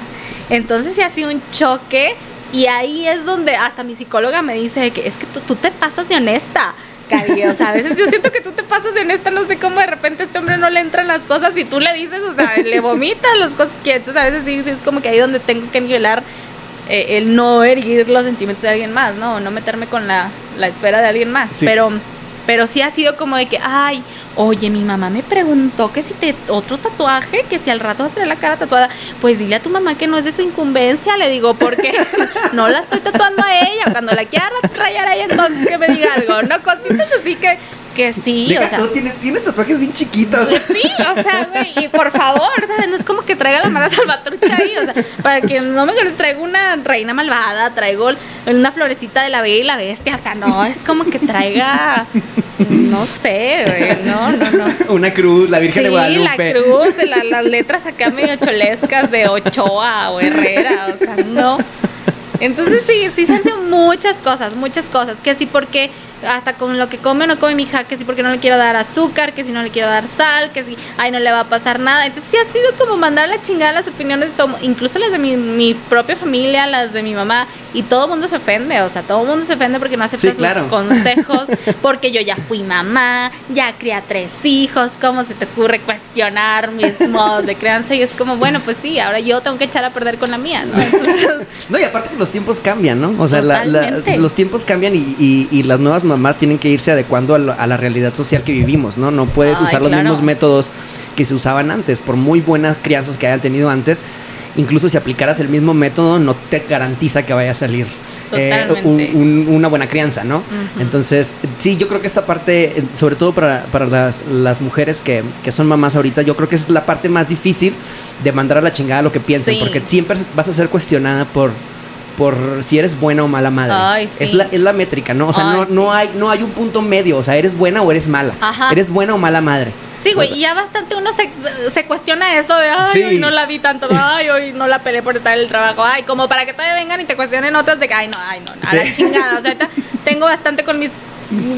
Entonces, sí ha sido un choque. Y ahí es donde hasta mi psicóloga me dice que es que tú, tú te pasas de honesta. Cari, o sea, a veces yo siento que tú te pasas de honesta, no sé cómo de repente a este hombre no le entran las cosas y tú le dices, o sea, le vomitas las cosas que entonces a veces sí, sí es como que ahí donde tengo que nivelar eh, el no herir los sentimientos de alguien más, ¿no? No meterme con la, la esfera de alguien más. Sí. Pero, pero sí ha sido como de que, ay, oye, mi mamá me preguntó que si te otro tatuaje, que si al rato vas a traer la cara tatuada, pues dile a tu mamá que no es de su incumbencia, le digo, porque no la estoy tatuando a ella. Cuando la quiera rayar a ella, entonces que me diga algo, ¿no? Cositas así que, que sí, Deja o sea. tú, tienes, tienes tatuajes bien chiquitos. Sí, o sea, güey, y por favor, ¿sabes? No es como que traiga la mala salvatrucha ahí, o sea, para que no me traigo una reina malvada, traigo una florecita de la bella y la bestia, o sea, no, es como que traiga, no sé, güey, no, no, no. Una cruz, la Virgen de Sí, Guadalupe. la cruz, la- las letras acá medio cholescas de Ochoa o Herrera, o sea, no. Entonces sí, sí se hacen muchas cosas, muchas cosas. Que sí porque hasta con lo que come no come mi hija, que sí porque no le quiero dar azúcar, que si no le quiero dar sal, que si, ay, no le va a pasar nada. Entonces sí ha sido como mandar la chingada las opiniones de todo, incluso las de mi, mi propia familia, las de mi mamá, y todo el mundo se ofende, o sea, todo el mundo se ofende porque no acepta Sí, claro. sus consejos, porque yo ya fui mamá, ya crié a tres hijos, ¿cómo se te ocurre cuestionar mis modos de crianza? Y es como, bueno, pues sí, ahora yo tengo que echar a perder con la mía, ¿no? Entonces, No, y aparte que los tiempos cambian, ¿no? O sea, la- los tiempos cambian y, y- y las nuevas mamás tienen que irse adecuando a, lo- a la realidad social que vivimos, ¿no? No puedes Ay, usar los mismos métodos que se usaban antes, por muy buenas crianzas que hayan tenido antes. Incluso si aplicaras el mismo método, no te garantiza que vaya a salir eh, un- un- una buena crianza, ¿no? Entonces, sí, yo creo que esta parte, eh, sobre todo para, para las, las mujeres que, que son mamás ahorita, yo creo que es la parte más difícil de mandar a la chingada lo que piensen, Sí. porque siempre vas a ser cuestionada por por si eres buena o mala madre. Ay, sí. es, la, es la métrica, ¿no? O sea, Ay, no, sí. no, hay, no hay un punto medio. O sea, eres buena o eres mala. Ajá. Eres buena o mala madre. Sí, güey, y ya bastante uno se, se cuestiona eso de, ay, Sí. hoy no la vi tanto, ay, hoy no la peleé por estar en el trabajo, ay, como para que todavía vengan y te cuestionen otras de que, ay, no, ay, no, a Sí. la chingada. O sea, ahorita tengo bastante con mis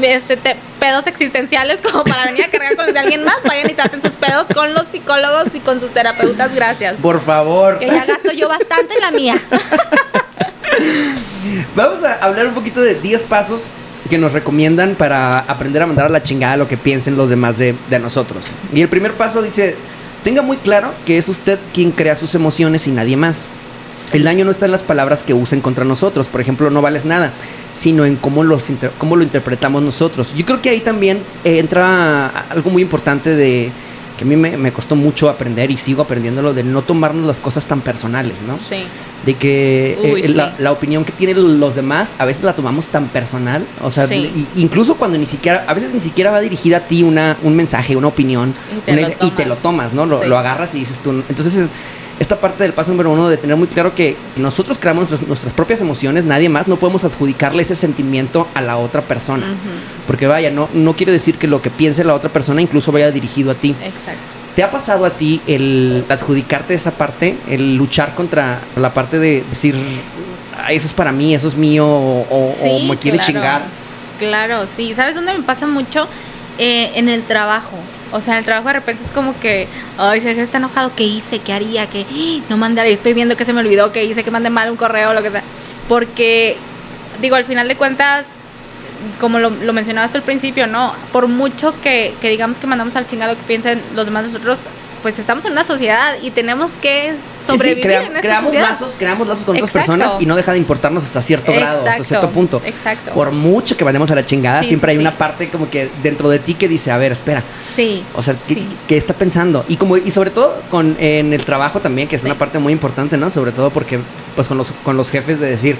este, te- pedos existenciales como para venir a cargar con los de alguien más. Vayan y traten sus pedos con los psicólogos y con sus terapeutas, gracias. Por favor. Que ya gasto yo bastante en la mía. Vamos a hablar un poquito de 10 pasos que nos recomiendan para aprender a mandar a la chingada lo que piensen los demás de, de nosotros. Y el primer paso dice, tenga muy claro que es usted quien crea sus emociones y nadie más. El daño no está en las palabras que usen contra nosotros, por ejemplo, no vales nada, sino en cómo, los cómo lo interpretamos nosotros. Yo creo que ahí también entra algo muy importante de que a mí me, me costó mucho aprender y sigo aprendiéndolo, de no tomarnos las cosas tan personales, ¿no? Sí. de que Uy, eh, la, sí. la opinión que tienen los demás a veces la tomamos tan personal, o sea, Sí. y- incluso cuando ni siquiera, a veces ni siquiera va dirigida a ti una, un mensaje, una opinión, Y te una lo idea- y te lo tomas. tomas, ¿no? Lo, Sí. lo agarras y dices tú. Entonces es esta parte del paso número uno de tener muy claro que nosotros creamos nuestras, nuestras propias emociones, nadie más, no podemos adjudicarle ese sentimiento a la otra persona. Porque vaya, no, no quiere decir que lo que piense la otra persona incluso vaya dirigido a ti. Exacto. ¿Te ha pasado a ti el adjudicarte esa parte, el luchar contra la parte de decir, "Ah, eso es para mí, eso es mío, o, o- me quiere claro. chingar? Claro, sí. ¿Sabes dónde me pasa mucho? Eh, en el trabajo. O sea, en el trabajo de repente es como que, ay, Sergio está enojado, ¿qué hice? ¿Qué haría? ¿Qué? No mandaré, estoy viendo que se me olvidó, que hice, que mandé mal un correo, lo que sea. Porque, digo, al final de cuentas, como lo, lo mencionabas al principio, ¿no? Por mucho que, que digamos que mandamos al chingado que piensen los demás nosotros, pues estamos en una sociedad y tenemos que Sí, sí, sobrevivir crea- en esta creamos sociedad. lazos, creamos lazos con otras personas y no deja de importarnos hasta cierto grado, hasta cierto punto. exacto. Por mucho que vayamos a la chingada, Sí, siempre hay una parte como que dentro de ti que dice, a ver, espera, Sí. o sea, ¿qué, está pensando? Y como y sobre todo con en el trabajo también, que es una parte muy importante, ¿no? Sobre todo porque pues con los con los jefes de decir,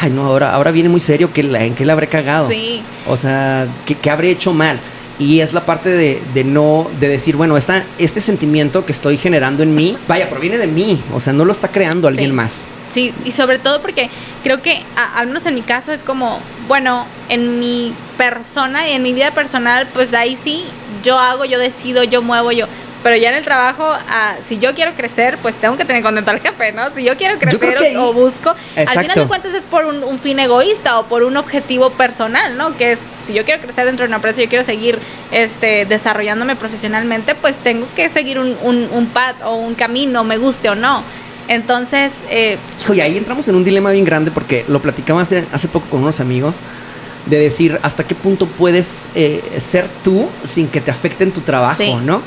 ay, no, ahora ahora viene muy serio que la, en qué la habré cagado. Sí. O sea, ¿qué, qué habré hecho mal? Y es la parte de, de no, de decir, bueno, esta, este sentimiento que estoy generando en mí, vaya, proviene de mí. O sea, no lo está creando alguien Sí. más. Sí, y sobre todo porque creo que, a- al menos en mi caso, es como, bueno, en mi persona y en mi vida personal, pues ahí sí, yo hago, yo decido, yo muevo, yo. Pero ya en el trabajo, ah, si yo quiero crecer, pues tengo que tener contento al jefe, ¿no? Si yo quiero crecer que o, o busco, al final de cuentas es por un, un fin egoísta o por un objetivo personal, ¿no? Que es, si yo quiero crecer dentro de una empresa, yo quiero seguir este, desarrollándome profesionalmente, pues tengo que seguir un, un, un path o un camino, me guste o no. Entonces, eh, Hijo, y ahí entramos en un dilema bien grande porque lo platicaba hace, hace poco con unos amigos de decir hasta qué punto puedes eh, ser tú sin que te afecte en tu trabajo, Sí. ¿no?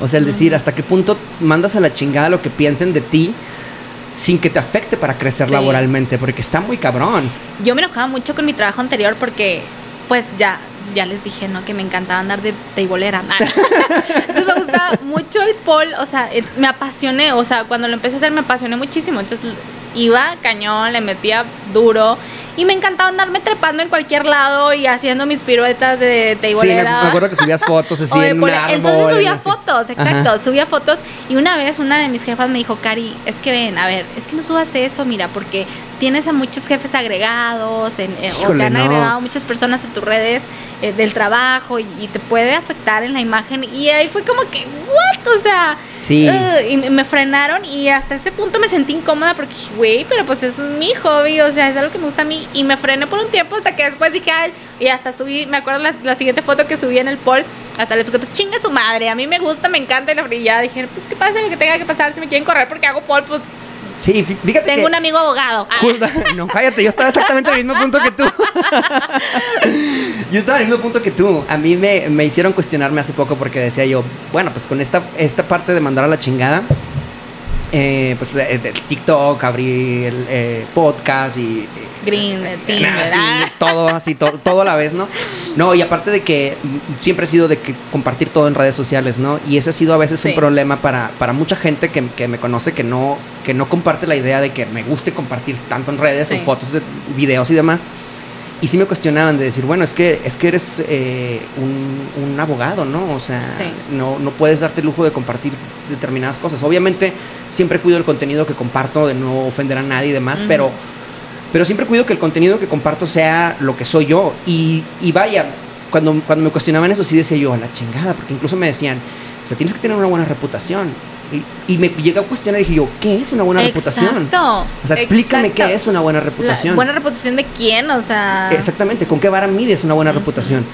O sea, el decir hasta qué punto mandas a la chingada lo que piensen de ti sin que te afecte para crecer Sí. laboralmente, porque está muy cabrón. yo me enojaba mucho con mi trabajo anterior porque, pues ya, ya les dije, ¿no? Que me encantaba andar de teibolera. Entonces me gustaba mucho el pol, o sea, me apasioné, o sea, cuando lo empecé a hacer me apasioné muchísimo. Entonces iba cañón, le metía duro y me encantaba andarme trepando en cualquier lado y haciendo mis piruetas de Sí, me, teibolera. me acuerdo que subías fotos así en un árbol. Entonces subía fotos, exacto, Ajá. subía fotos y una vez una de mis jefas me dijo, Cari, es que ven, a ver, es que no subas eso, mira, porque tienes a muchos jefes agregados en- eh, o te han no. agregado muchas personas en tus redes eh, del trabajo y, y te puede afectar en la imagen y ahí fue como que, ¿what? O sea, Sí. ugh, y me- me frenaron y hasta ese punto me sentí incómoda porque dije, güey, pero pues es mi hobby, o sea, es algo que me gusta a mí y me frené por un tiempo hasta que después dije, ay, y hasta subí, me acuerdo la, la siguiente foto que subí en el poll, hasta le puse, pues chinga su madre, a mí me gusta, me encanta y la brillada, dije, pues que pase lo que tenga que pasar, si me quieren correr porque hago poll, pues Sí, fí- fíjate tengo que... un amigo abogado. Ah, Justo- no, cállate, yo estaba exactamente en el mismo punto que tú. yo estaba en el mismo punto que tú. A mí me, me hicieron cuestionarme hace poco porque decía yo, bueno, pues con esta, esta parte de mandar a la chingada, eh, pues eh, el TikTok, abrí el eh, podcast y Green, Tinder, todo así, todo, todo a la vez, ¿no? No, y aparte de que siempre he sido de que compartir todo en redes sociales, ¿no? Y ese ha sido a veces un problema para, para mucha gente que, que, me conoce que no, que no comparte la idea de que me guste compartir tanto en redes o fotos, de videos y demás. Y sí me cuestionaban de decir, bueno, es que, es que eres eh, un, abogado, ¿no? O sea, no, no puedes darte el lujo de compartir determinadas cosas. Obviamente, siempre cuido el contenido que comparto, de no ofender a nadie y demás, pero pero siempre cuido que el contenido que comparto sea lo que soy yo. Y, y vaya, cuando, cuando me cuestionaban eso, sí decía yo, a la chingada, porque incluso me decían, o sea, tienes que tener una buena reputación. Y, me llega a cuestionar y dije yo, ¿qué es una buena reputación? O sea, explícame qué es una buena reputación. ¿Buena reputación de quién? O sea... Exactamente, ¿con qué vara mides una buena reputación?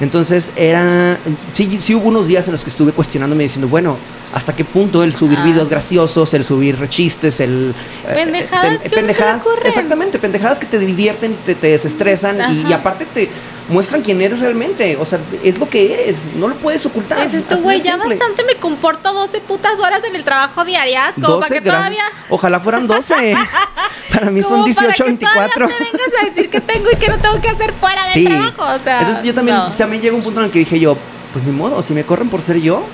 Entonces era, sí, sí hubo unos días en los que estuve cuestionándome diciendo, bueno, ¿hasta qué punto el subir videos graciosos, el subir chistes, el... Eh, pendejadas, que pendejadas Exactamente, pendejadas que te divierten, te, te desestresan y, aparte te muestran quién eres realmente. O sea, es lo que eres, no lo puedes ocultar. Es esto, güey, ya bastante me comporto 12 putas horas en el trabajo diarias, como para que todavía... Ojalá fueran 12. para mí son 18, 24. No vengas a decir que tengo y que no tengo que hacer fuera del trabajo, o sea... Entonces yo también, o sea, me llega un punto en el que dije yo, pues ni modo, si me corren por ser yo,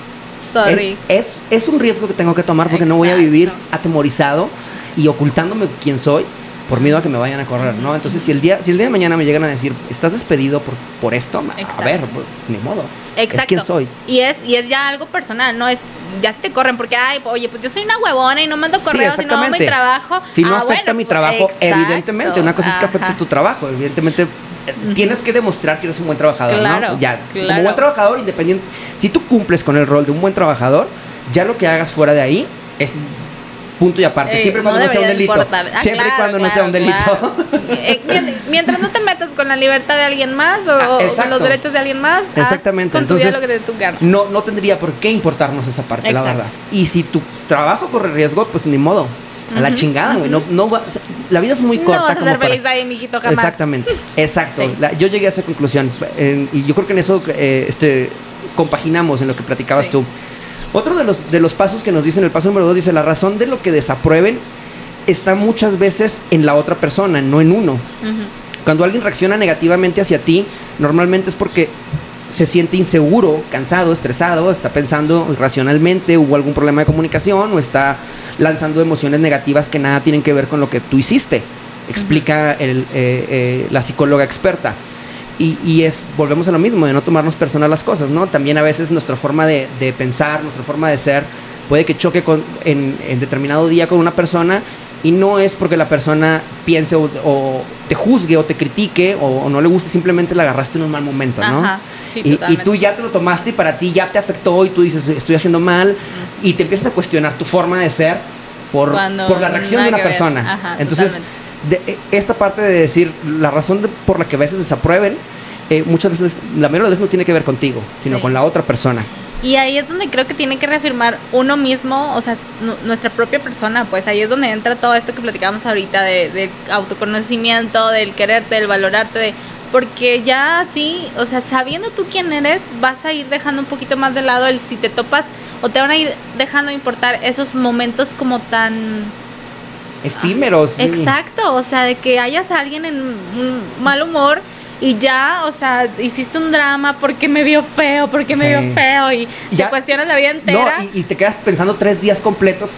Sorry. Es, es, un riesgo que tengo que tomar porque no voy a vivir atemorizado y ocultándome quién soy por miedo a que me vayan a correr, ¿no? Entonces, si el día, si el día de mañana me llegan a decir, estás despedido por, por esto, a ver, pues, ni modo. Exacto. Es quien soy. Y es, y es ya algo personal, no es, ya si te corren porque, ay, oye, pues yo soy una huevona y no mando correos y no hago mi trabajo. Si no ah, afecta mi trabajo, evidentemente, una cosa es que afecte tu trabajo, evidentemente tienes que demostrar que eres un buen trabajador, ¿no? Ya, como buen trabajador independiente, si tú cumples con el rol de un buen trabajador, ya lo que hagas fuera de ahí es punto y aparte. siempre cuando no, sea un delito. siempre y cuando no sea un delito. mientras no te metas con la libertad de alguien más o, ah, con los derechos de alguien más, exactamente. Entonces, lo que te no, no tendría por qué importarnos esa parte, la verdad. Y si tu trabajo corre riesgo, pues ni modo. A la chingada, güey. no, no la vida es muy corta. No vas a ser feliz ahí, mijito, jamás. Exactamente. Exacto. yo llegué a esa conclusión. y yo creo que en eso eh, este, compaginamos en lo que platicabas tú. Otro de los, de los pasos que nos dicen, el paso número dos dice, la razón de lo que desaprueben está muchas veces en la otra persona, no en uno. Cuando alguien reacciona negativamente hacia ti, normalmente es porque se siente inseguro, cansado, estresado, está pensando irracionalmente, hubo algún problema de comunicación o está lanzando emociones negativas que nada tienen que ver con lo que tú hiciste, explica el, eh, eh, la psicóloga experta. Y, es, volvemos a lo mismo, de no tomarnos personal las cosas, ¿no? También a veces nuestra forma de, pensar, nuestra forma de ser, puede que choque con, en, determinado día con una persona y no es porque la persona piense o, te juzgue o te critique o, no le guste, simplemente la agarraste en un mal momento, ¿no? Y, y, tú ya te lo tomaste y para ti ya te afectó y tú dices, estoy haciendo mal y te empiezas a cuestionar tu forma de ser por, por la reacción de una persona. Entonces, de, esta parte de decir la razón por la que a veces desaprueben, eh, muchas veces, la mayoría de veces no tiene que ver contigo, sino con la otra persona. Y ahí es donde creo que tiene que reafirmar uno mismo, o sea, nuestra propia persona, pues ahí es donde entra todo esto que platicábamos ahorita de, de autoconocimiento, del quererte, del valorarte, de, porque ya sí, o sea, sabiendo tú quién eres, vas a ir dejando un poquito más de lado el si te topas o te van a ir dejando importar esos momentos como tan efímeros. Exacto, o sea, de que hayas a alguien en un mal humor y ya, o sea, hiciste un drama porque me vio feo, porque me vio feo y te cuestionas la vida entera. No, y, te quedas pensando tres días completos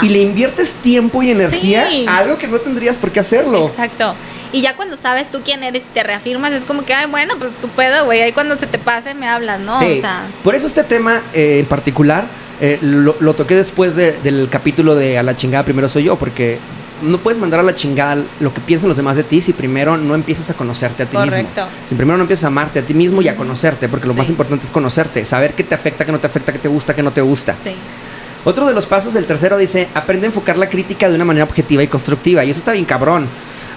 y le inviertes tiempo y energía a algo que no tendrías por qué hacerlo. Exacto. Y ya cuando sabes tú quién eres y te reafirmas, es como que, ay, bueno, pues tu pedo, güey. Ahí cuando se te pase me hablas, ¿no? Sí. O sea. Por eso este tema eh, en particular eh, lo, toqué después del capítulo de A la chingada primero soy yo, porque no puedes mandar a la chingada lo que piensan los demás de ti si primero no empiezas a conocerte a ti mismo. Si primero no empiezas a amarte a ti mismo y a conocerte, porque lo más importante es conocerte, saber qué te afecta, qué no te afecta, qué te gusta, qué no te gusta. Sí. Otro de los pasos, el tercero dice, aprende a enfocar la crítica de una manera objetiva y constructiva. Y eso está bien cabrón.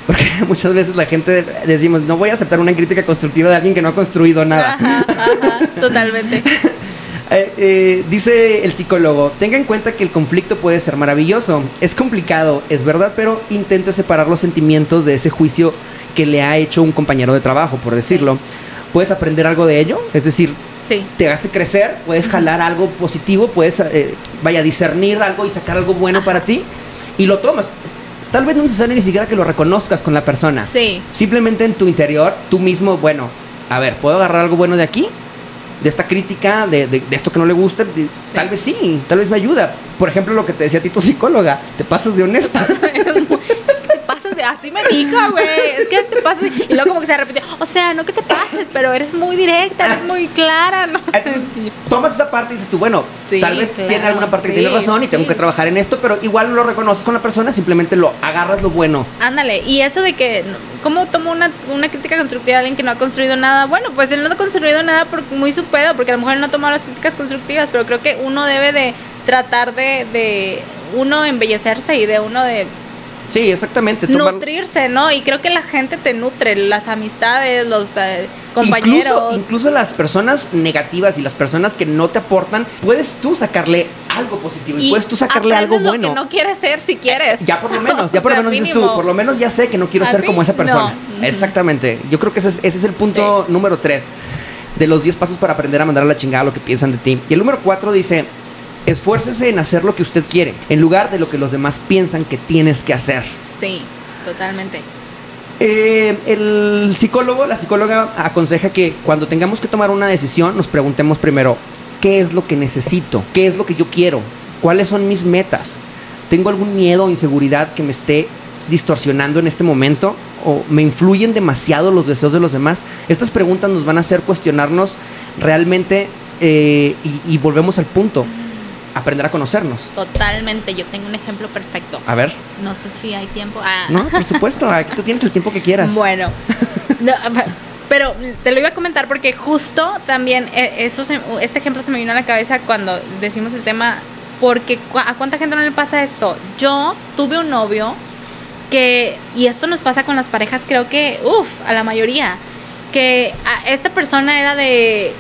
Porque muchas veces la gente decimos, no voy a aceptar una crítica constructiva de alguien que no ha construido nada. Ajá, totalmente. Eh, eh, dice el psicólogo, tenga en cuenta que el conflicto puede ser maravilloso. Es complicado, es verdad, pero intente separar los sentimientos de ese juicio que le ha hecho un compañero de trabajo, por decirlo. Puedes aprender algo de ello, es decir, te hace crecer, puedes jalar algo positivo, puedes, eh, vaya, discernir algo y sacar algo bueno para ti y lo tomas tal vez no es necesario ni siquiera que lo reconozcas con la persona. Sí. Simplemente en tu interior, tú mismo, bueno, a ver, ¿puedo agarrar algo bueno de aquí? De esta crítica, de, de- de esto que no le gusta, De- tal vez sí, tal vez me ayuda. Por ejemplo, lo que te decía a ti tu psicóloga, te pasas de honesta. así me dijo, güey. Es que te pasas y luego como que se repitió. O sea, no que te pases, pero eres muy directa, eres muy clara, ¿no? Entonces, tomas esa parte y dices tú, bueno, Sí, tal vez claro, tiene alguna parte que sí, tiene razón y sí. tengo que trabajar en esto, pero igual no lo reconoces con la persona, simplemente lo agarras lo bueno. Ándale, y eso de que, ¿cómo tomo una, una crítica constructiva de alguien que no ha construido nada? Bueno, pues él no ha construido nada por muy su pedo, porque a lo mejor él no ha tomado las críticas constructivas, pero creo que uno debe de tratar de, de uno embellecerse y de uno de Sí, exactamente. tomar- nutrirse, ¿no? Y creo que la gente te nutre, las amistades, los eh, compañeros. Incluso, incluso las personas negativas y las personas que no te aportan, puedes tú sacarle algo positivo y, puedes tú sacarle algo aprendes bueno. lo que no quieres ser si quieres. Ya por lo menos, ya O por lo sea, menos dices tú, por lo menos ya sé que no quiero ¿Ah, ser sí? como esa persona. No. Exactamente. Yo creo que ese es, ese es el punto número 3 de los 10 pasos para aprender a mandar a la chingada lo que piensan de ti. Y el número 4 dice, esfuércese en hacer lo que usted quiere, en lugar de lo que los demás piensan que tienes que hacer. Sí, totalmente. Eh, el psicólogo, la psicóloga aconseja que cuando tengamos que tomar una decisión nos preguntemos primero, ¿qué es lo que necesito? ¿Qué es lo que yo quiero? ¿Cuáles son mis metas? ¿Tengo algún miedo o inseguridad que me esté distorsionando en este momento? ¿O me influyen demasiado los deseos de los demás? Estas preguntas nos van a hacer cuestionarnos realmente eh, y, y volvemos al punto, aprender a conocernos. Totalmente. Yo tengo un ejemplo perfecto. A ver, No sé si hay tiempo. Ah. no, por supuesto, aquí tú tienes el tiempo que quieras. Bueno, no, pero te lo iba a comentar porque justo también eh, eso se- este ejemplo se me vino a la cabeza cuando decimos el tema, porque a cuánta gente no le pasa esto. Yo tuve un novio que, y esto nos pasa con las parejas, creo que, uff, a la mayoría, que esta persona era de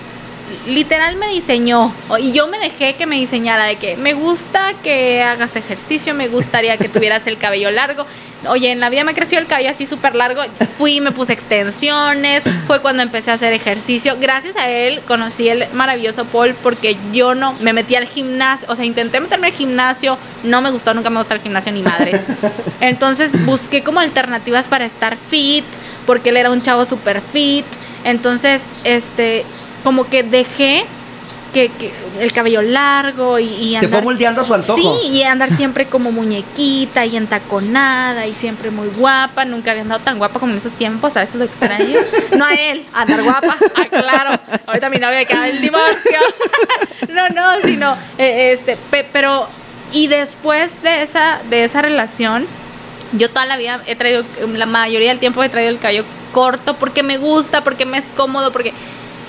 literal me diseñó y yo me dejé que me diseñara de que me gusta que hagas ejercicio, me gustaría que tuvieras el cabello largo. Oye, en la vida me creció el cabello así súper largo, fui me puse extensiones, fue cuando empecé a hacer ejercicio. Gracias a él conocí el maravilloso Paul porque yo no me metí al gimnasio, o sea, intenté meterme al gimnasio, no me gustó, nunca me gustó el gimnasio ni madres. Entonces busqué como alternativas para estar fit, porque él era un chavo súper fit. Entonces, este, como que dejé que, que el cabello largo y, y Te fue andar- moldeando a su antojo. Sí, y andar siempre como muñequita y entaconada y siempre muy guapa. Nunca había andado tan guapa como en esos tiempos, a veces lo extraño. No a él, a andar guapa, ah, claro. Ahorita mi novia acaba el divorcio. No, no, sino, eh, este, pe- pero, y después de esa, de esa relación, yo toda la vida he traído, la mayoría del tiempo he traído el cabello corto porque me gusta, porque me es cómodo, porque...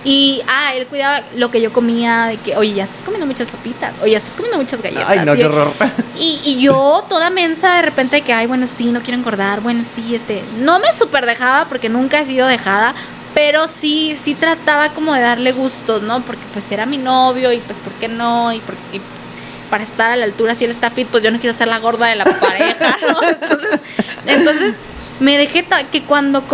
Y, ah, él cuidaba lo que yo comía, de que, oye, ya estás comiendo muchas papitas, oye, ya estás comiendo muchas galletas. Ay, no, y- qué horror. y, y yo, toda mensa, de repente, que, ay, bueno, sí, no quiero engordar, bueno, sí, este. No me super dejaba porque nunca he sido dejada, pero sí, sí trataba como de darle gustos, ¿no? Porque pues era mi novio y pues, ¿por qué no? Y, por- y para estar a la altura, si él está fit, pues yo no quiero ser la gorda de la pareja, ¿no? Entonces, entonces me dejé que cuando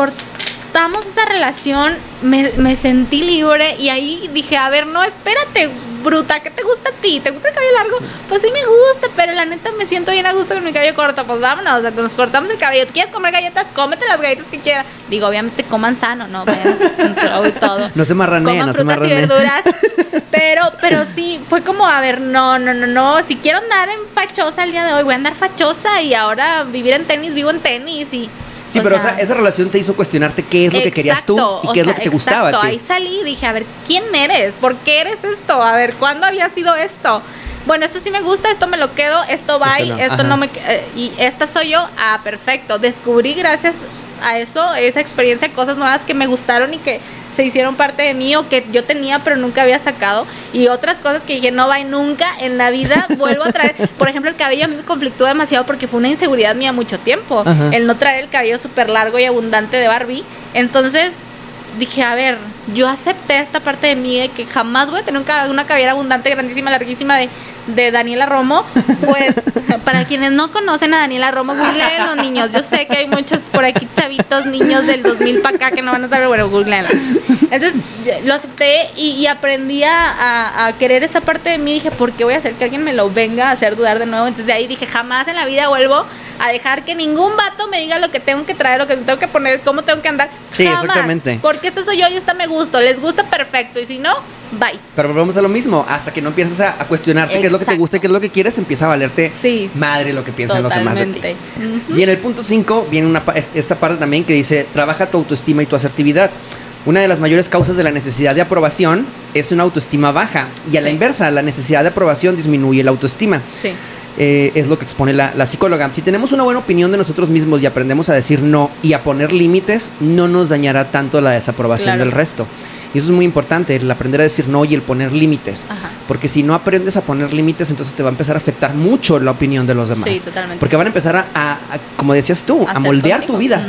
cortamos esa relación, me, me sentí libre y ahí dije, a ver, no, espérate, bruta, ¿qué te gusta a ti? ¿Te gusta el cabello largo? Pues sí me gusta, pero la neta me siento bien a gusto con mi cabello corto, pues vámonos, o sea, nos cortamos el cabello. ¿Quieres comer galletas? Cómete las galletas que quieras. Digo, obviamente coman sano, ¿no? Veas, y todo. No se marranee, Coman no se frutas y marranee. verduras. Pero, pero sí, fue como, a ver, no, no, no, no. Si quiero andar en fachosa el día de hoy, voy a andar fachosa y ahora vivir en tenis, vivo en tenis y. Sí, o pero sea, esa, esa relación te hizo cuestionarte qué es lo que querías tú y o qué es lo que te gustaba. exacto. Ahí salí y dije, a ver, ¿quién eres? ¿Por qué eres esto? A ver, ¿cuándo había sido esto? Bueno, esto sí me gusta, esto me lo quedo, esto va, Esto esto, no, no, ajá. me... eh, y esta soy yo, ah, perfecto. Descubrí gracias a eso, esa experiencia, cosas nuevas que me gustaron y que se hicieron parte de mí o que yo tenía pero nunca había sacado. Y otras cosas que dije no va y nunca en la vida vuelvo a traer. Por ejemplo el cabello a mí me conflictó demasiado porque fue una inseguridad mía mucho tiempo Ajá. el no traer el cabello súper largo y abundante de Barbie. Entonces dije, a ver, yo acepté esta parte de mí de que jamás voy a tener una cabellera abundante, grandísima, larguísima de, de Daniela Romo. Pues, para quienes no conocen a Daniela Romo, googleen los niños. Yo sé que hay muchos por aquí chavitos, niños del 2000 para acá que no van a saber, bueno, googleenla. Entonces, lo acepté y, aprendí a- a querer esa parte de mí. Dije, ¿por qué voy a hacer que alguien me lo venga a hacer dudar de nuevo? Entonces, de ahí dije, jamás en la vida vuelvo a dejar que ningún vato me diga lo que tengo que traer, lo que tengo que poner, cómo tengo que andar. Sí, Jamás. exactamente. Porque esta soy yo y esta me gusta. Les gusta perfecto. Y si no, bye. Pero volvemos a lo mismo, hasta que no empiezas a, a cuestionarte qué es lo que te gusta y qué es lo que quieres, empieza a valerte Sí. madre lo que piensan los demás de ti. Ujú. Y en el punto 5 viene una, esta parte también que dice, trabaja tu autoestima y tu asertividad. Una de las mayores causas de la necesidad de aprobación es una autoestima baja y a la inversa, la necesidad de aprobación disminuye la autoestima. Sí. Eh, es lo que expone la, la psicóloga. Si tenemos una buena opinión de nosotros mismos y aprendemos a decir no y a poner límites, no nos dañará tanto la desaprobación Claro. del resto. Y eso es muy importante, el aprender a decir no y el poner límites. Ajá. Porque si no aprendes a poner límites, entonces te va a empezar a afectar mucho la opinión de los demás. Sí, totalmente. Porque van a empezar a, a- a, como decías tú, a moldear contigo. tu vida.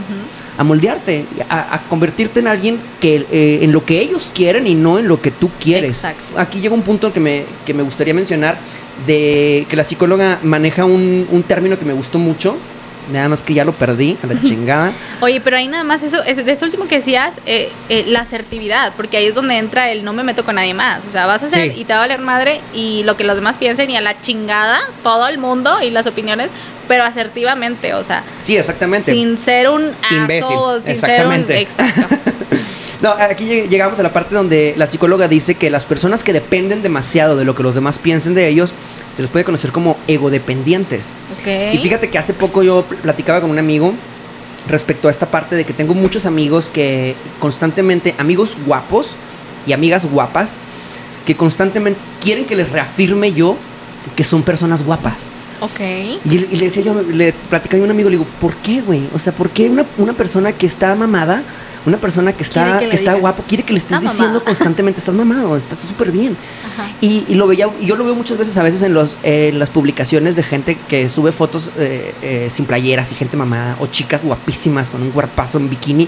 A moldearte, a, a convertirte en alguien que eh, en lo que ellos quieren y no en lo que tú quieres. Exacto. Aquí llega un punto que me, que me gustaría mencionar de que la psicóloga maneja un, un término que me gustó mucho, nada más que ya lo perdí, a la chingada. Oye, pero ahí nada más eso, es- de eso último que decías, eh, eh, la asertividad, porque ahí es donde entra el no me meto con nadie más. O sea, vas a hacer Sí. y te va a valer madre y lo que los demás piensen y a la chingada todo el mundo y las opiniones, pero asertivamente, o sea, Sí, exactamente. sin ser un Imbécil, asshole, sin exactamente. ser un exacto. No, aquí lleg- llegamos a la parte donde la psicóloga dice que las personas que dependen demasiado de lo que los demás piensen de ellos, se les puede conocer como egodependientes. Ok. Y fíjate que hace poco yo platicaba con un amigo respecto a esta parte de que tengo muchos amigos que constantemente, amigos guapos y amigas guapas, que constantemente quieren que les reafirme yo que son personas guapas. Ok. Y, y le decía yo, le platicaba a un amigo, le digo, ¿por qué, güey? O sea, ¿por qué una, una persona que está mamada, una persona que está, que está digas, guapo, quiere que le estés "Está diciendo mamado". constantemente, estás mamado, estás súper bien? Y, y lo veía, y yo lo veo muchas veces, a veces en, los, en las publicaciones de gente que sube fotos eh, eh, sin playeras y gente mamada, o chicas guapísimas con un cuerpazo en bikini,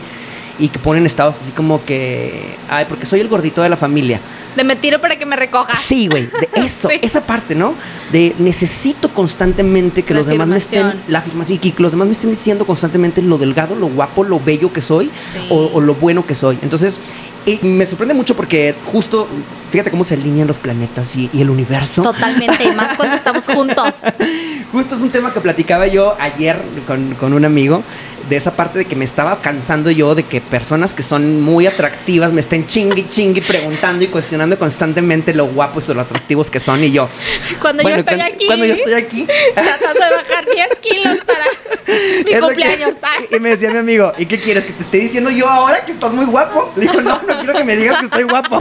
y que ponen estados así como que, ay, porque soy el gordito de la familia. De me tiro para que me recoja. Sí, güey, de eso, Sí. esa parte, ¿no? De necesito constantemente que La los demás me estén, la afirmación, y que los demás me estén diciendo constantemente lo delgado, lo guapo, lo bello que soy Sí. o, o lo bueno que soy. Entonces, y me sorprende mucho porque justo, fíjate cómo se alinean los planetas y, y el universo. Totalmente, y más cuando estamos juntos. Justo es un tema que platicaba yo ayer con, con un amigo, de esa parte de que me estaba cansando yo de que personas que son muy atractivas me estén chingui chingui preguntando y cuestionando constantemente lo guapos o lo atractivos que son y yo. Cuando Bueno, yo estoy cuan- aquí. Cuando yo estoy aquí. Tratando de bajar 10 kilos para mi es cumpleaños. que- y me decía mi amigo, ¿y qué quieres? ¿Que te esté diciendo yo ahora que estás muy guapo? Le digo, no, no quiero que me digas que estoy guapo.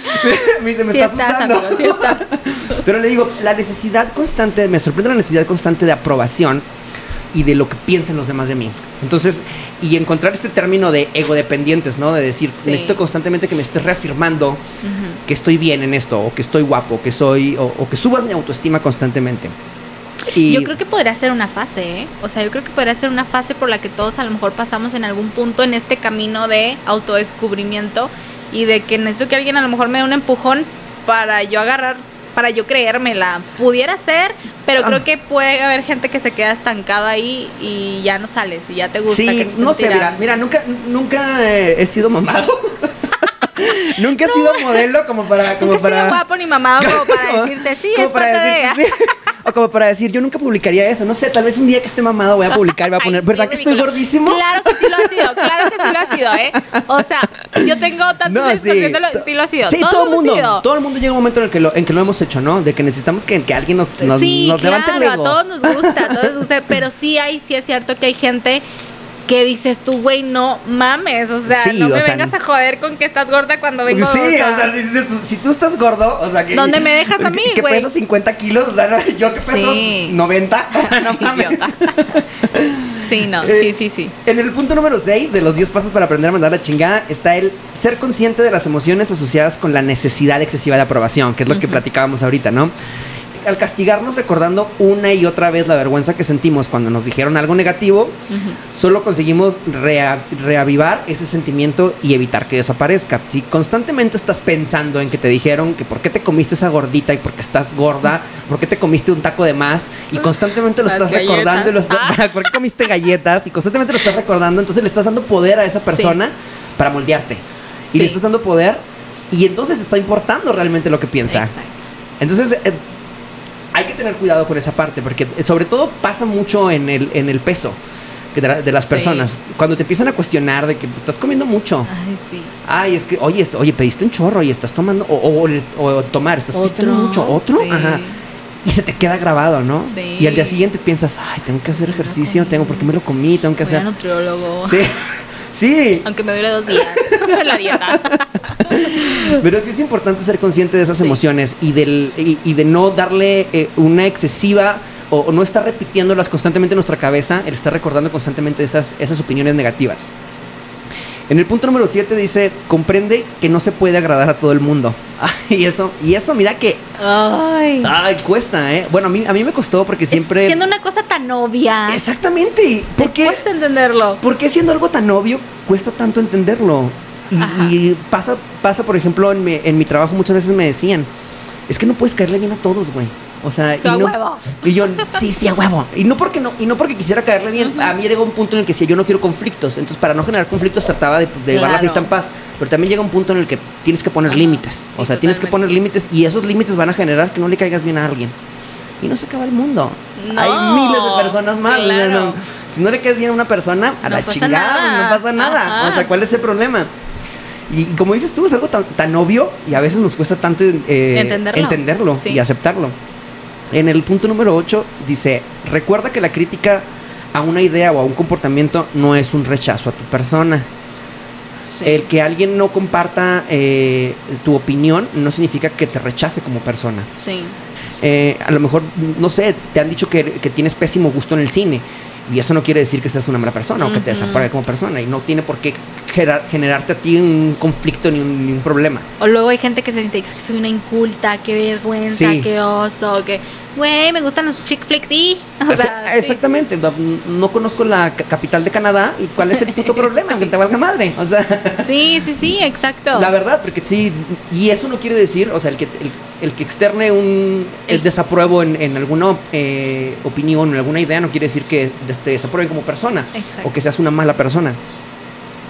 me dice, me Sí estás, estás, usando. amigo, sí estás. Pero le digo, la necesidad constante, me sorprende la necesidad constante de aprobación y de lo que piensan los demás de mí. Entonces, y encontrar este término de egodependientes, ¿no? De decir, Sí. necesito constantemente que me estés reafirmando que estoy bien en esto, o que estoy guapo, que soy, o, o que subas mi autoestima constantemente. Y Yo creo que podría ser una fase, ¿eh? O sea, yo creo que podría ser una fase por la que todos a lo mejor pasamos en algún punto en este camino de autodescubrimiento y de que necesito que alguien a lo mejor me dé un empujón para yo agarrar, para yo creérmela. Pudiera ser, pero Ah. creo que puede haber gente que se queda estancada ahí y ya no sales y ya te gusta. Sí, que te no sé, mira, mira, nunca, nunca he sido mamado. nunca he sido modelo como para, como Nunca he para. sido guapo ni mamado como para decirte, sí, como es para parte de sí. O como para decir, yo nunca publicaría eso. No sé, tal vez un día que esté mamado voy a publicar y voy a poner, ¿verdad que estoy gordísimo? Claro que sí lo ha sido, claro que sí lo ha sido, ¿eh? O sea, yo tengo tantos No, sí. lo- sí lo ha sido. Sí, todo el mundo. sido. Todo el mundo llega un momento en el que lo, en que lo hemos hecho, ¿no? De que necesitamos que, que alguien nos, nos, sí, nos claro, levante el ego. a todos nos gusta, a todos nos gusta, pero sí hay, sí es cierto que hay gente que dices tú, güey, no mames, o sea, Sí, no me sea, vengas a joder con que estás gorda cuando vengo, sí, o sea, o sea, dices si tú estás gordo, o sea, que. ¿Dónde me dejas a mí, Que, que güey? pesas 50 kilos, o sea, no, yo que peso Sí. 90, o sea, no mames. Sí, no, Eh, sí, sí, sí. En el punto número 6 de los 10 pasos para aprender a mandar la chingada está el ser consciente de las emociones asociadas con la necesidad excesiva de aprobación, que es lo que platicábamos ahorita, ¿no? Al castigarnos recordando una y otra vez la vergüenza que sentimos cuando nos dijeron algo negativo, solo conseguimos rea- reavivar ese sentimiento y evitar que desaparezca. Si constantemente estás pensando en que te dijeron que por qué te comiste esa gordita y por qué estás gorda, por qué te comiste un taco de más y constantemente lo Las estás recordando y lo estás- galletas. por qué comiste galletas y constantemente lo estás recordando, entonces le estás dando poder a esa persona para moldearte. Y le estás dando poder y entonces te está importando realmente lo que piensa. Exacto. Entonces, eh, hay que tener cuidado con esa parte, porque sobre todo pasa mucho en el, en el peso de, las personas. Cuando te empiezan a cuestionar de que estás comiendo mucho. Ay, sí. Ay, es que, oye, oye, pediste un chorro y estás tomando, o, o, tomar, estás pidiendo mucho, otro, ajá. Y se te queda grabado, ¿no? Sí. Y al día siguiente piensas, ay, tengo que hacer ejercicio, tengo, porque me lo comí? Tengo que hacer. nutriólogo. Sí. Sí. Aunque me dure dos días la dieta. Pero sí es importante ser consciente de esas emociones y, del, y, de no darle eh, una excesiva o, no estar repitiéndolas constantemente en nuestra cabeza, el estar recordando constantemente esas, esas opiniones negativas. En el punto número 7 dice, comprende que no se puede agradar a todo el mundo. y eso, y eso mira que... Ay. Ay, cuesta, ¿eh? Bueno, a mí, a mí me costó porque siempre... siendo una cosa tan obvia. Exactamente. ¿Por qué cuesta entenderlo? ¿Por qué siendo algo tan obvio cuesta tanto entenderlo? Y, pasa, pasa, por ejemplo, en mi, en mi trabajo muchas veces me decían, es que no puedes caerle bien a todos, güey. O sea, y, huevo. y yo, sí, sí, a huevo. Y no porque no, y no porque quisiera caerle bien. A mí llegó un punto en el que decía, yo no quiero conflictos. Entonces, para no generar conflictos, trataba de, llevar la fiesta en paz. Pero también llega un punto en el que tienes que poner límites. o sea, tienes que poner límites y esos límites van a generar que no le caigas bien a alguien. Y no se acaba el mundo. Hay miles de personas malas. Si no le caes bien a una persona, a la chingada, no pasa nada. O sea, ¿cuál es el problema? Y, como dices tú, es algo tan, obvio y a veces nos cuesta tanto eh, entenderlo, y aceptarlo. En el punto número 8 dice, recuerda que la crítica a una idea o a un comportamiento no es un rechazo a tu persona. El que alguien no comparta eh, tu opinión no significa que te rechace como persona. Sí. Eh, a lo mejor, no sé, te han dicho que, que tienes pésimo gusto en el cine y eso no quiere decir que seas una mala persona o que te desapague como persona. Y no tiene por qué generarte a ti un conflicto ni un, problema. O luego hay gente que se siente que soy una inculta, qué vergüenza, qué oso, que, güey, me gustan los chick flicks y... exactamente. No, conozco la capital de Canadá y cuál es el puto problema, que te valga madre. O sea... Sí, sí, sí, exacto. La verdad, porque sí, y eso no quiere decir, o sea, el que, el, que externe un, el, desapruebo en, alguna eh, opinión o en alguna idea no quiere decir que te desaprueben como persona o que seas una mala persona.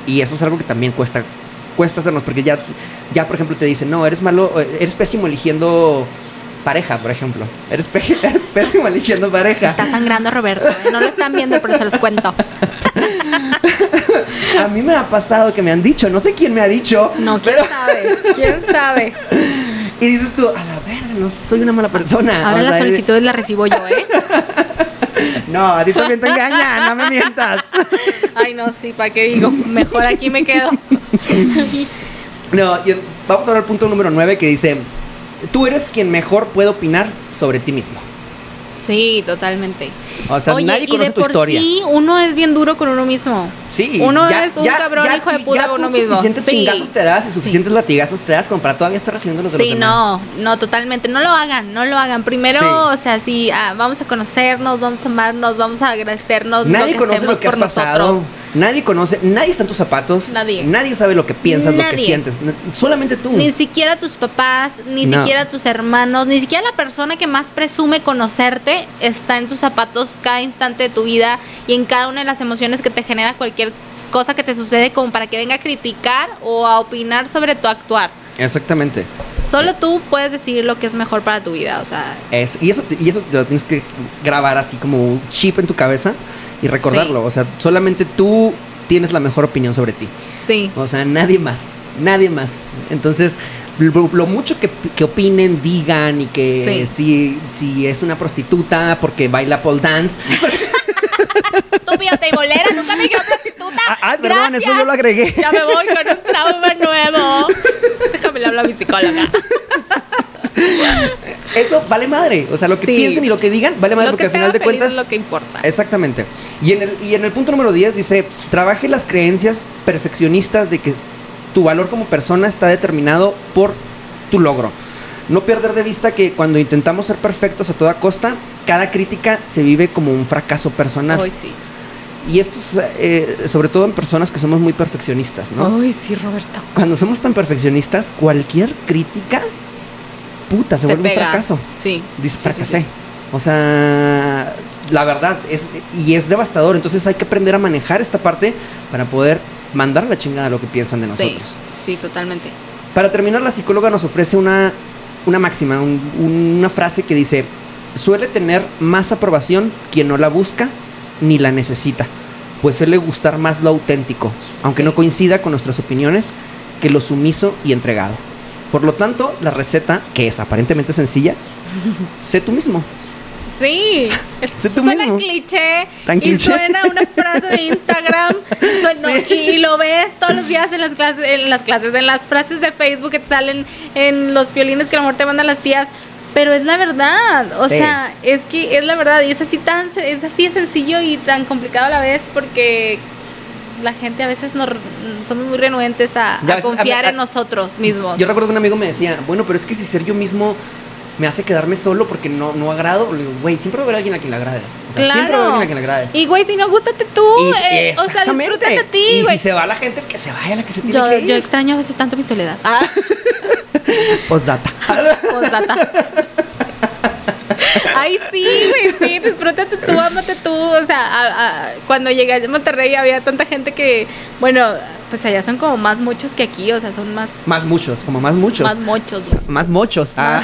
Y eso es algo que también cuesta, cuesta hacernos, porque ya, ya por ejemplo, te dicen, no, eres malo, eres pésimo eligiendo pareja, por ejemplo. Eres, pésimo eligiendo pareja. Está sangrando Roberto, ¿eh? no lo están viendo, pero se los cuento. A mí me ha pasado que me han dicho, no sé quién me ha dicho. No, quién sabe, quién sabe. Y dices tú, a la verga, no soy una mala persona. Ahora la solicitud la recibo yo, ¿eh? No, a ti también te engañan, no me mientas. Ay, no, sí, ¿para qué digo? Mejor aquí me quedo. No, vamos ahora al punto número 9 que dice, tú eres quien mejor puede opinar sobre ti mismo. Sí, totalmente. O sea, nadie conoce tu historia. Sí, uno es bien duro con uno mismo. Sí. Uno es un cabrón hijo de puta con uno mismo. Suficientes chingazos te das y suficientes latigazos te das como para todavía estar recibiendo los de sí, no, no, totalmente. No lo hagan, no lo hagan. Primero, o sea, sí, ah, vamos a conocernos, vamos a amarnos, vamos a agradecernos. Nadie conoce lo que has pasado. Nadie conoce, nadie está en tus zapatos. Nadie. Nadie sabe lo que piensas, lo que sientes. Solamente tú. Ni siquiera tus papás, ni siquiera tus hermanos, ni siquiera la persona que más presume conocerte está en tus zapatos cada instante de tu vida y en cada una de las emociones que te genera cualquier cosa que te sucede como para que venga a criticar o a opinar sobre tu actuar. Exactamente. Solo tú puedes decidir lo que es mejor para tu vida, o sea. Es, y eso y eso lo tienes que grabar así como un chip en tu cabeza y recordarlo. O sea, solamente tú tienes la mejor opinión sobre ti. Sí. O sea, nadie más. Nadie más. Entonces, lo, mucho que, opinen, digan y que si, si es una prostituta porque baila pole dance. Estúpida teibolera, nunca me dijeron prostituta. Ah, ah perdón, eso yo lo agregué. Ya me voy con un trauma nuevo. Déjame hablar a mi psicóloga. Eso vale madre. O sea, lo que piensen y lo que digan vale madre porque al final de cuentas. Es lo que importa. Exactamente. Y en, el, y en el punto número 10 dice: trabaje las creencias perfeccionistas de que tu valor como persona está determinado por tu logro. No perder de vista que cuando intentamos ser perfectos a toda costa, cada crítica se vive como un fracaso personal. Hoy sí. Y esto es eh, sobre todo en personas que somos muy perfeccionistas, ¿no? Ay, sí, Roberto. Cuando somos tan perfeccionistas, cualquier crítica puta, se vuelve un fracaso. Sí. Dice, fracasé. O sea, la verdad, es, y es devastador. Entonces hay que aprender a manejar esta parte para poder mandar la chingada lo que piensan de nosotros. Sí, totalmente. Para terminar, la psicóloga nos ofrece una, una máxima, una frase que dice, suele tener más aprobación quien no la busca ni la necesita, pues suele gustar más lo auténtico, aunque Sí. no coincida con nuestras opiniones, que lo sumiso y entregado. Por lo tanto, la receta, que es aparentemente sencilla, sé tú mismo. Sí, es- suena mismo. cliché Tan y cliché. suena una frase de Instagram suena- Sí. y, y lo ves todos los días en las clases, en las clases, en las frases de Facebook que te salen en los violines que a lo mejor te mandan las tías. Pero es la verdad, o Sí. sea, es que es la verdad y es así tan es así de sencillo y tan complicado a la vez porque la gente a veces nos somos muy renuentes a, confiar a- en nosotros mismos. Yo recuerdo que un amigo me decía, bueno, pero es que si ser yo mismo me hace quedarme solo porque no, no agrado. Le digo, güey, siempre va a haber alguien a quien le agrades. O sea, siempre va a haber alguien a quien le agrades. Y güey, si no, gústate tú. Y- eh, o sea, disfrútate a ti, Y güey. si se va la gente, que se vaya la que se tiene Yo, que ir. yo extraño a veces tanto mi soledad. Ah, Postdata. postdata. Ay, sí, güey, sí, disfrútate tú, ámate tú. O sea, a- a- cuando llegué a Monterrey había tanta gente que, bueno, pues allá son como más muchos que aquí, o sea, son más, Más muchos, como más muchos. más mochos, güey. Más muchos. Ah.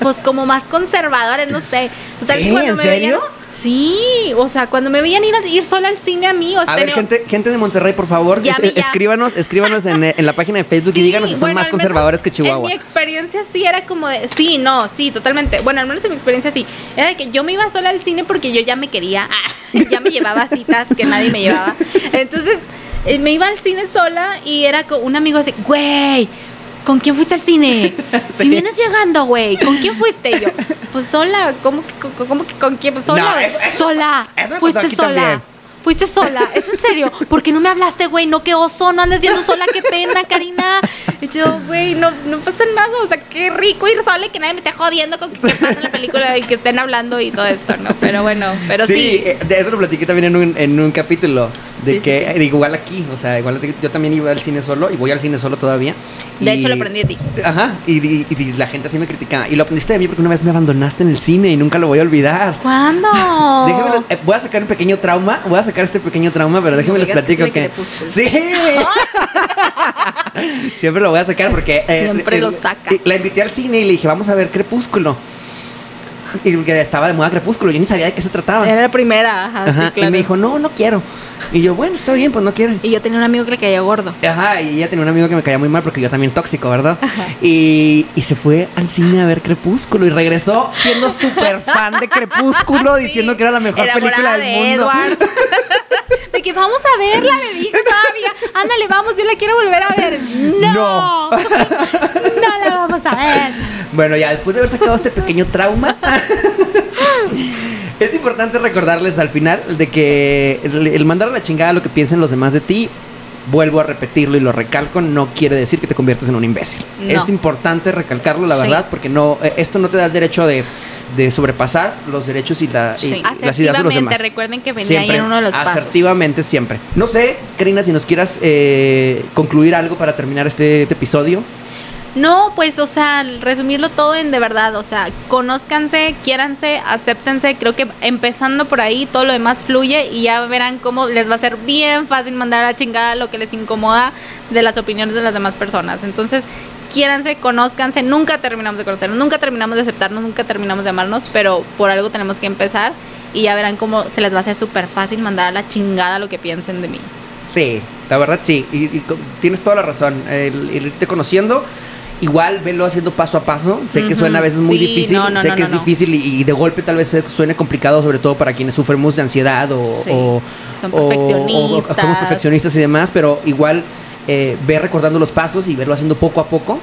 Pues como más conservadores, no sé. Total, ¿Sí? ¿En me serio? veían- sí, o sea, cuando me veían ir, ir sola al cine a mí, o sea, A ver, gente, gente de Monterrey, por favor, Llame es- ya. escríbanos, escríbanos en, en la página de Facebook y díganos si son bueno, más conservadores que En Chihuahua. mi experiencia sí era como de, sí, no, sí, totalmente. Bueno, al menos en mi experiencia sí. Era de que yo me iba sola al cine porque yo ya me quería, ah, ya me llevaba citas que nadie me llevaba. Entonces, eh, me iba al cine sola y era con un amigo así, güey. ¿Con quién fuiste al cine? Si vienes llegando, güey, ¿con quién fuiste? Y yo, pues sola, ¿cómo que, con- cómo que con quién? Pues sola, No, eso- eso- sola. eso fuiste sola. también. Fuiste sola, ¿es en serio? ¿Por qué no me hablaste, güey? No, qué oso, no andes yendo sola, qué pena, Karina. Y yo, güey, no, no pasa nada, o sea, qué rico ir sola y que nadie me esté jodiendo con que pasa la película y que estén hablando y todo esto, ¿no? Pero bueno, pero sí. eh, de eso lo platiqué también en un, en un capítulo. De Sí, sí, que, sí. eh, igual aquí, o sea, igual yo también iba al cine solo y voy al cine solo todavía. De y- hecho, lo aprendí de ti. Ajá, y, y- y la gente así me criticaba. Y lo aprendiste de mí porque una vez me abandonaste en el cine y nunca lo voy a olvidar. ¿Cuándo? Déjenme, eh, voy a sacar un pequeño trauma, voy a sacar este pequeño trauma, pero déjenme les platico que... Sí. Siempre lo voy a sacar porque... eh, Siempre lo saca. La invité al cine y le dije, vamos a ver Crepúsculo. Y que estaba de moda Crepúsculo, yo ni sabía de qué se trataba. Era la primera, ajá, Ajá, sí, claro. Y me dijo, no, no quiero. Y yo, bueno, está bien, pues no quiero. Y yo tenía un amigo que le caía gordo. Ajá, y ella tenía un amigo que me caía muy mal porque yo también tóxico, ¿verdad? Y, y se fue al cine a ver Crepúsculo y regresó siendo súper fan de Crepúsculo, diciendo que era la mejor Enamorada película del de mundo. Edward. de que vamos a verla, le dije todavía. Ándale, vamos, yo la quiero volver a ver. No. No. no la vamos a ver. Bueno, ya después de haber sacado este pequeño trauma, es importante recordarles al final de que el, el mandar a la chingada lo que piensen los demás de ti, vuelvo a repetirlo y lo recalco, no quiere decir que te conviertas en un imbécil. No. Es importante recalcarlo, la Sí. verdad, porque no eh, esto no te da el derecho de, de sobrepasar los derechos y, la, y Sí. las ideas de los Asertivamente, demás. recuerden que venía ahí en uno de los pasos. Asertivamente siempre. No sé, Karina, si nos quieras eh, concluir algo para terminar este, este episodio. No, pues, o sea, resumirlo todo en de verdad, o sea, conózcanse, quiéranse, acéptense, creo que empezando por ahí todo lo demás fluye y ya verán cómo les va a ser bien fácil mandar a la chingada lo que les incomoda de las opiniones de las demás personas. Entonces, quiéranse, conózcanse, nunca terminamos de conocernos, nunca terminamos de aceptarnos, nunca terminamos de amarnos, pero por algo tenemos que empezar y ya verán cómo se les va a hacer súper fácil mandar a la chingada lo que piensen de mí. Sí, la verdad sí, y, y tienes toda la razón. El irte conociendo, igual velo haciendo paso a paso. Sé que suena a veces muy sí, difícil, no, no, sé no, que es difícil y, y de golpe tal vez suene complicado, sobre todo para quienes sufrimos de ansiedad o, Sí, o- son o- o- o perfeccionistas. somos perfeccionistas y demás, pero igual eh, ve recordando los pasos y verlo haciendo poco a poco.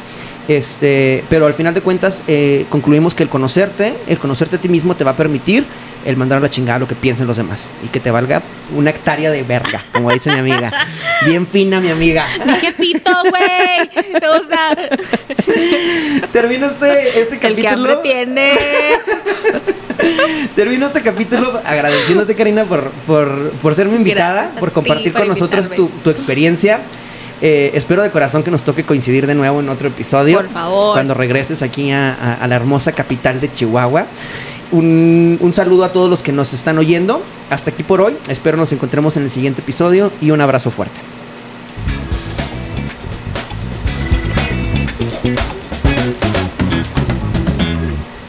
Este, pero al final de cuentas eh, concluimos que el conocerte, el conocerte a ti mismo te va a permitir el mandar a la chingada lo que piensen los demás y que te valga una hectárea de verga, como dice mi amiga. Bien fina mi amiga. Dije pito, güey. O sea, Termino este, este el que hambre capítulo. tiene. Termino este capítulo agradeciéndote, Karina, por, por, por ser mi invitada, Gracias por ti compartir por con nosotros tu, tu experiencia. Eh, espero de corazón que nos toque coincidir de nuevo en otro episodio. Por favor. Cuando regreses aquí a, a- a la hermosa capital de Chihuahua. Un, un saludo a todos los que nos están oyendo. Hasta aquí por hoy. Espero nos encontremos en el siguiente episodio y un abrazo fuerte.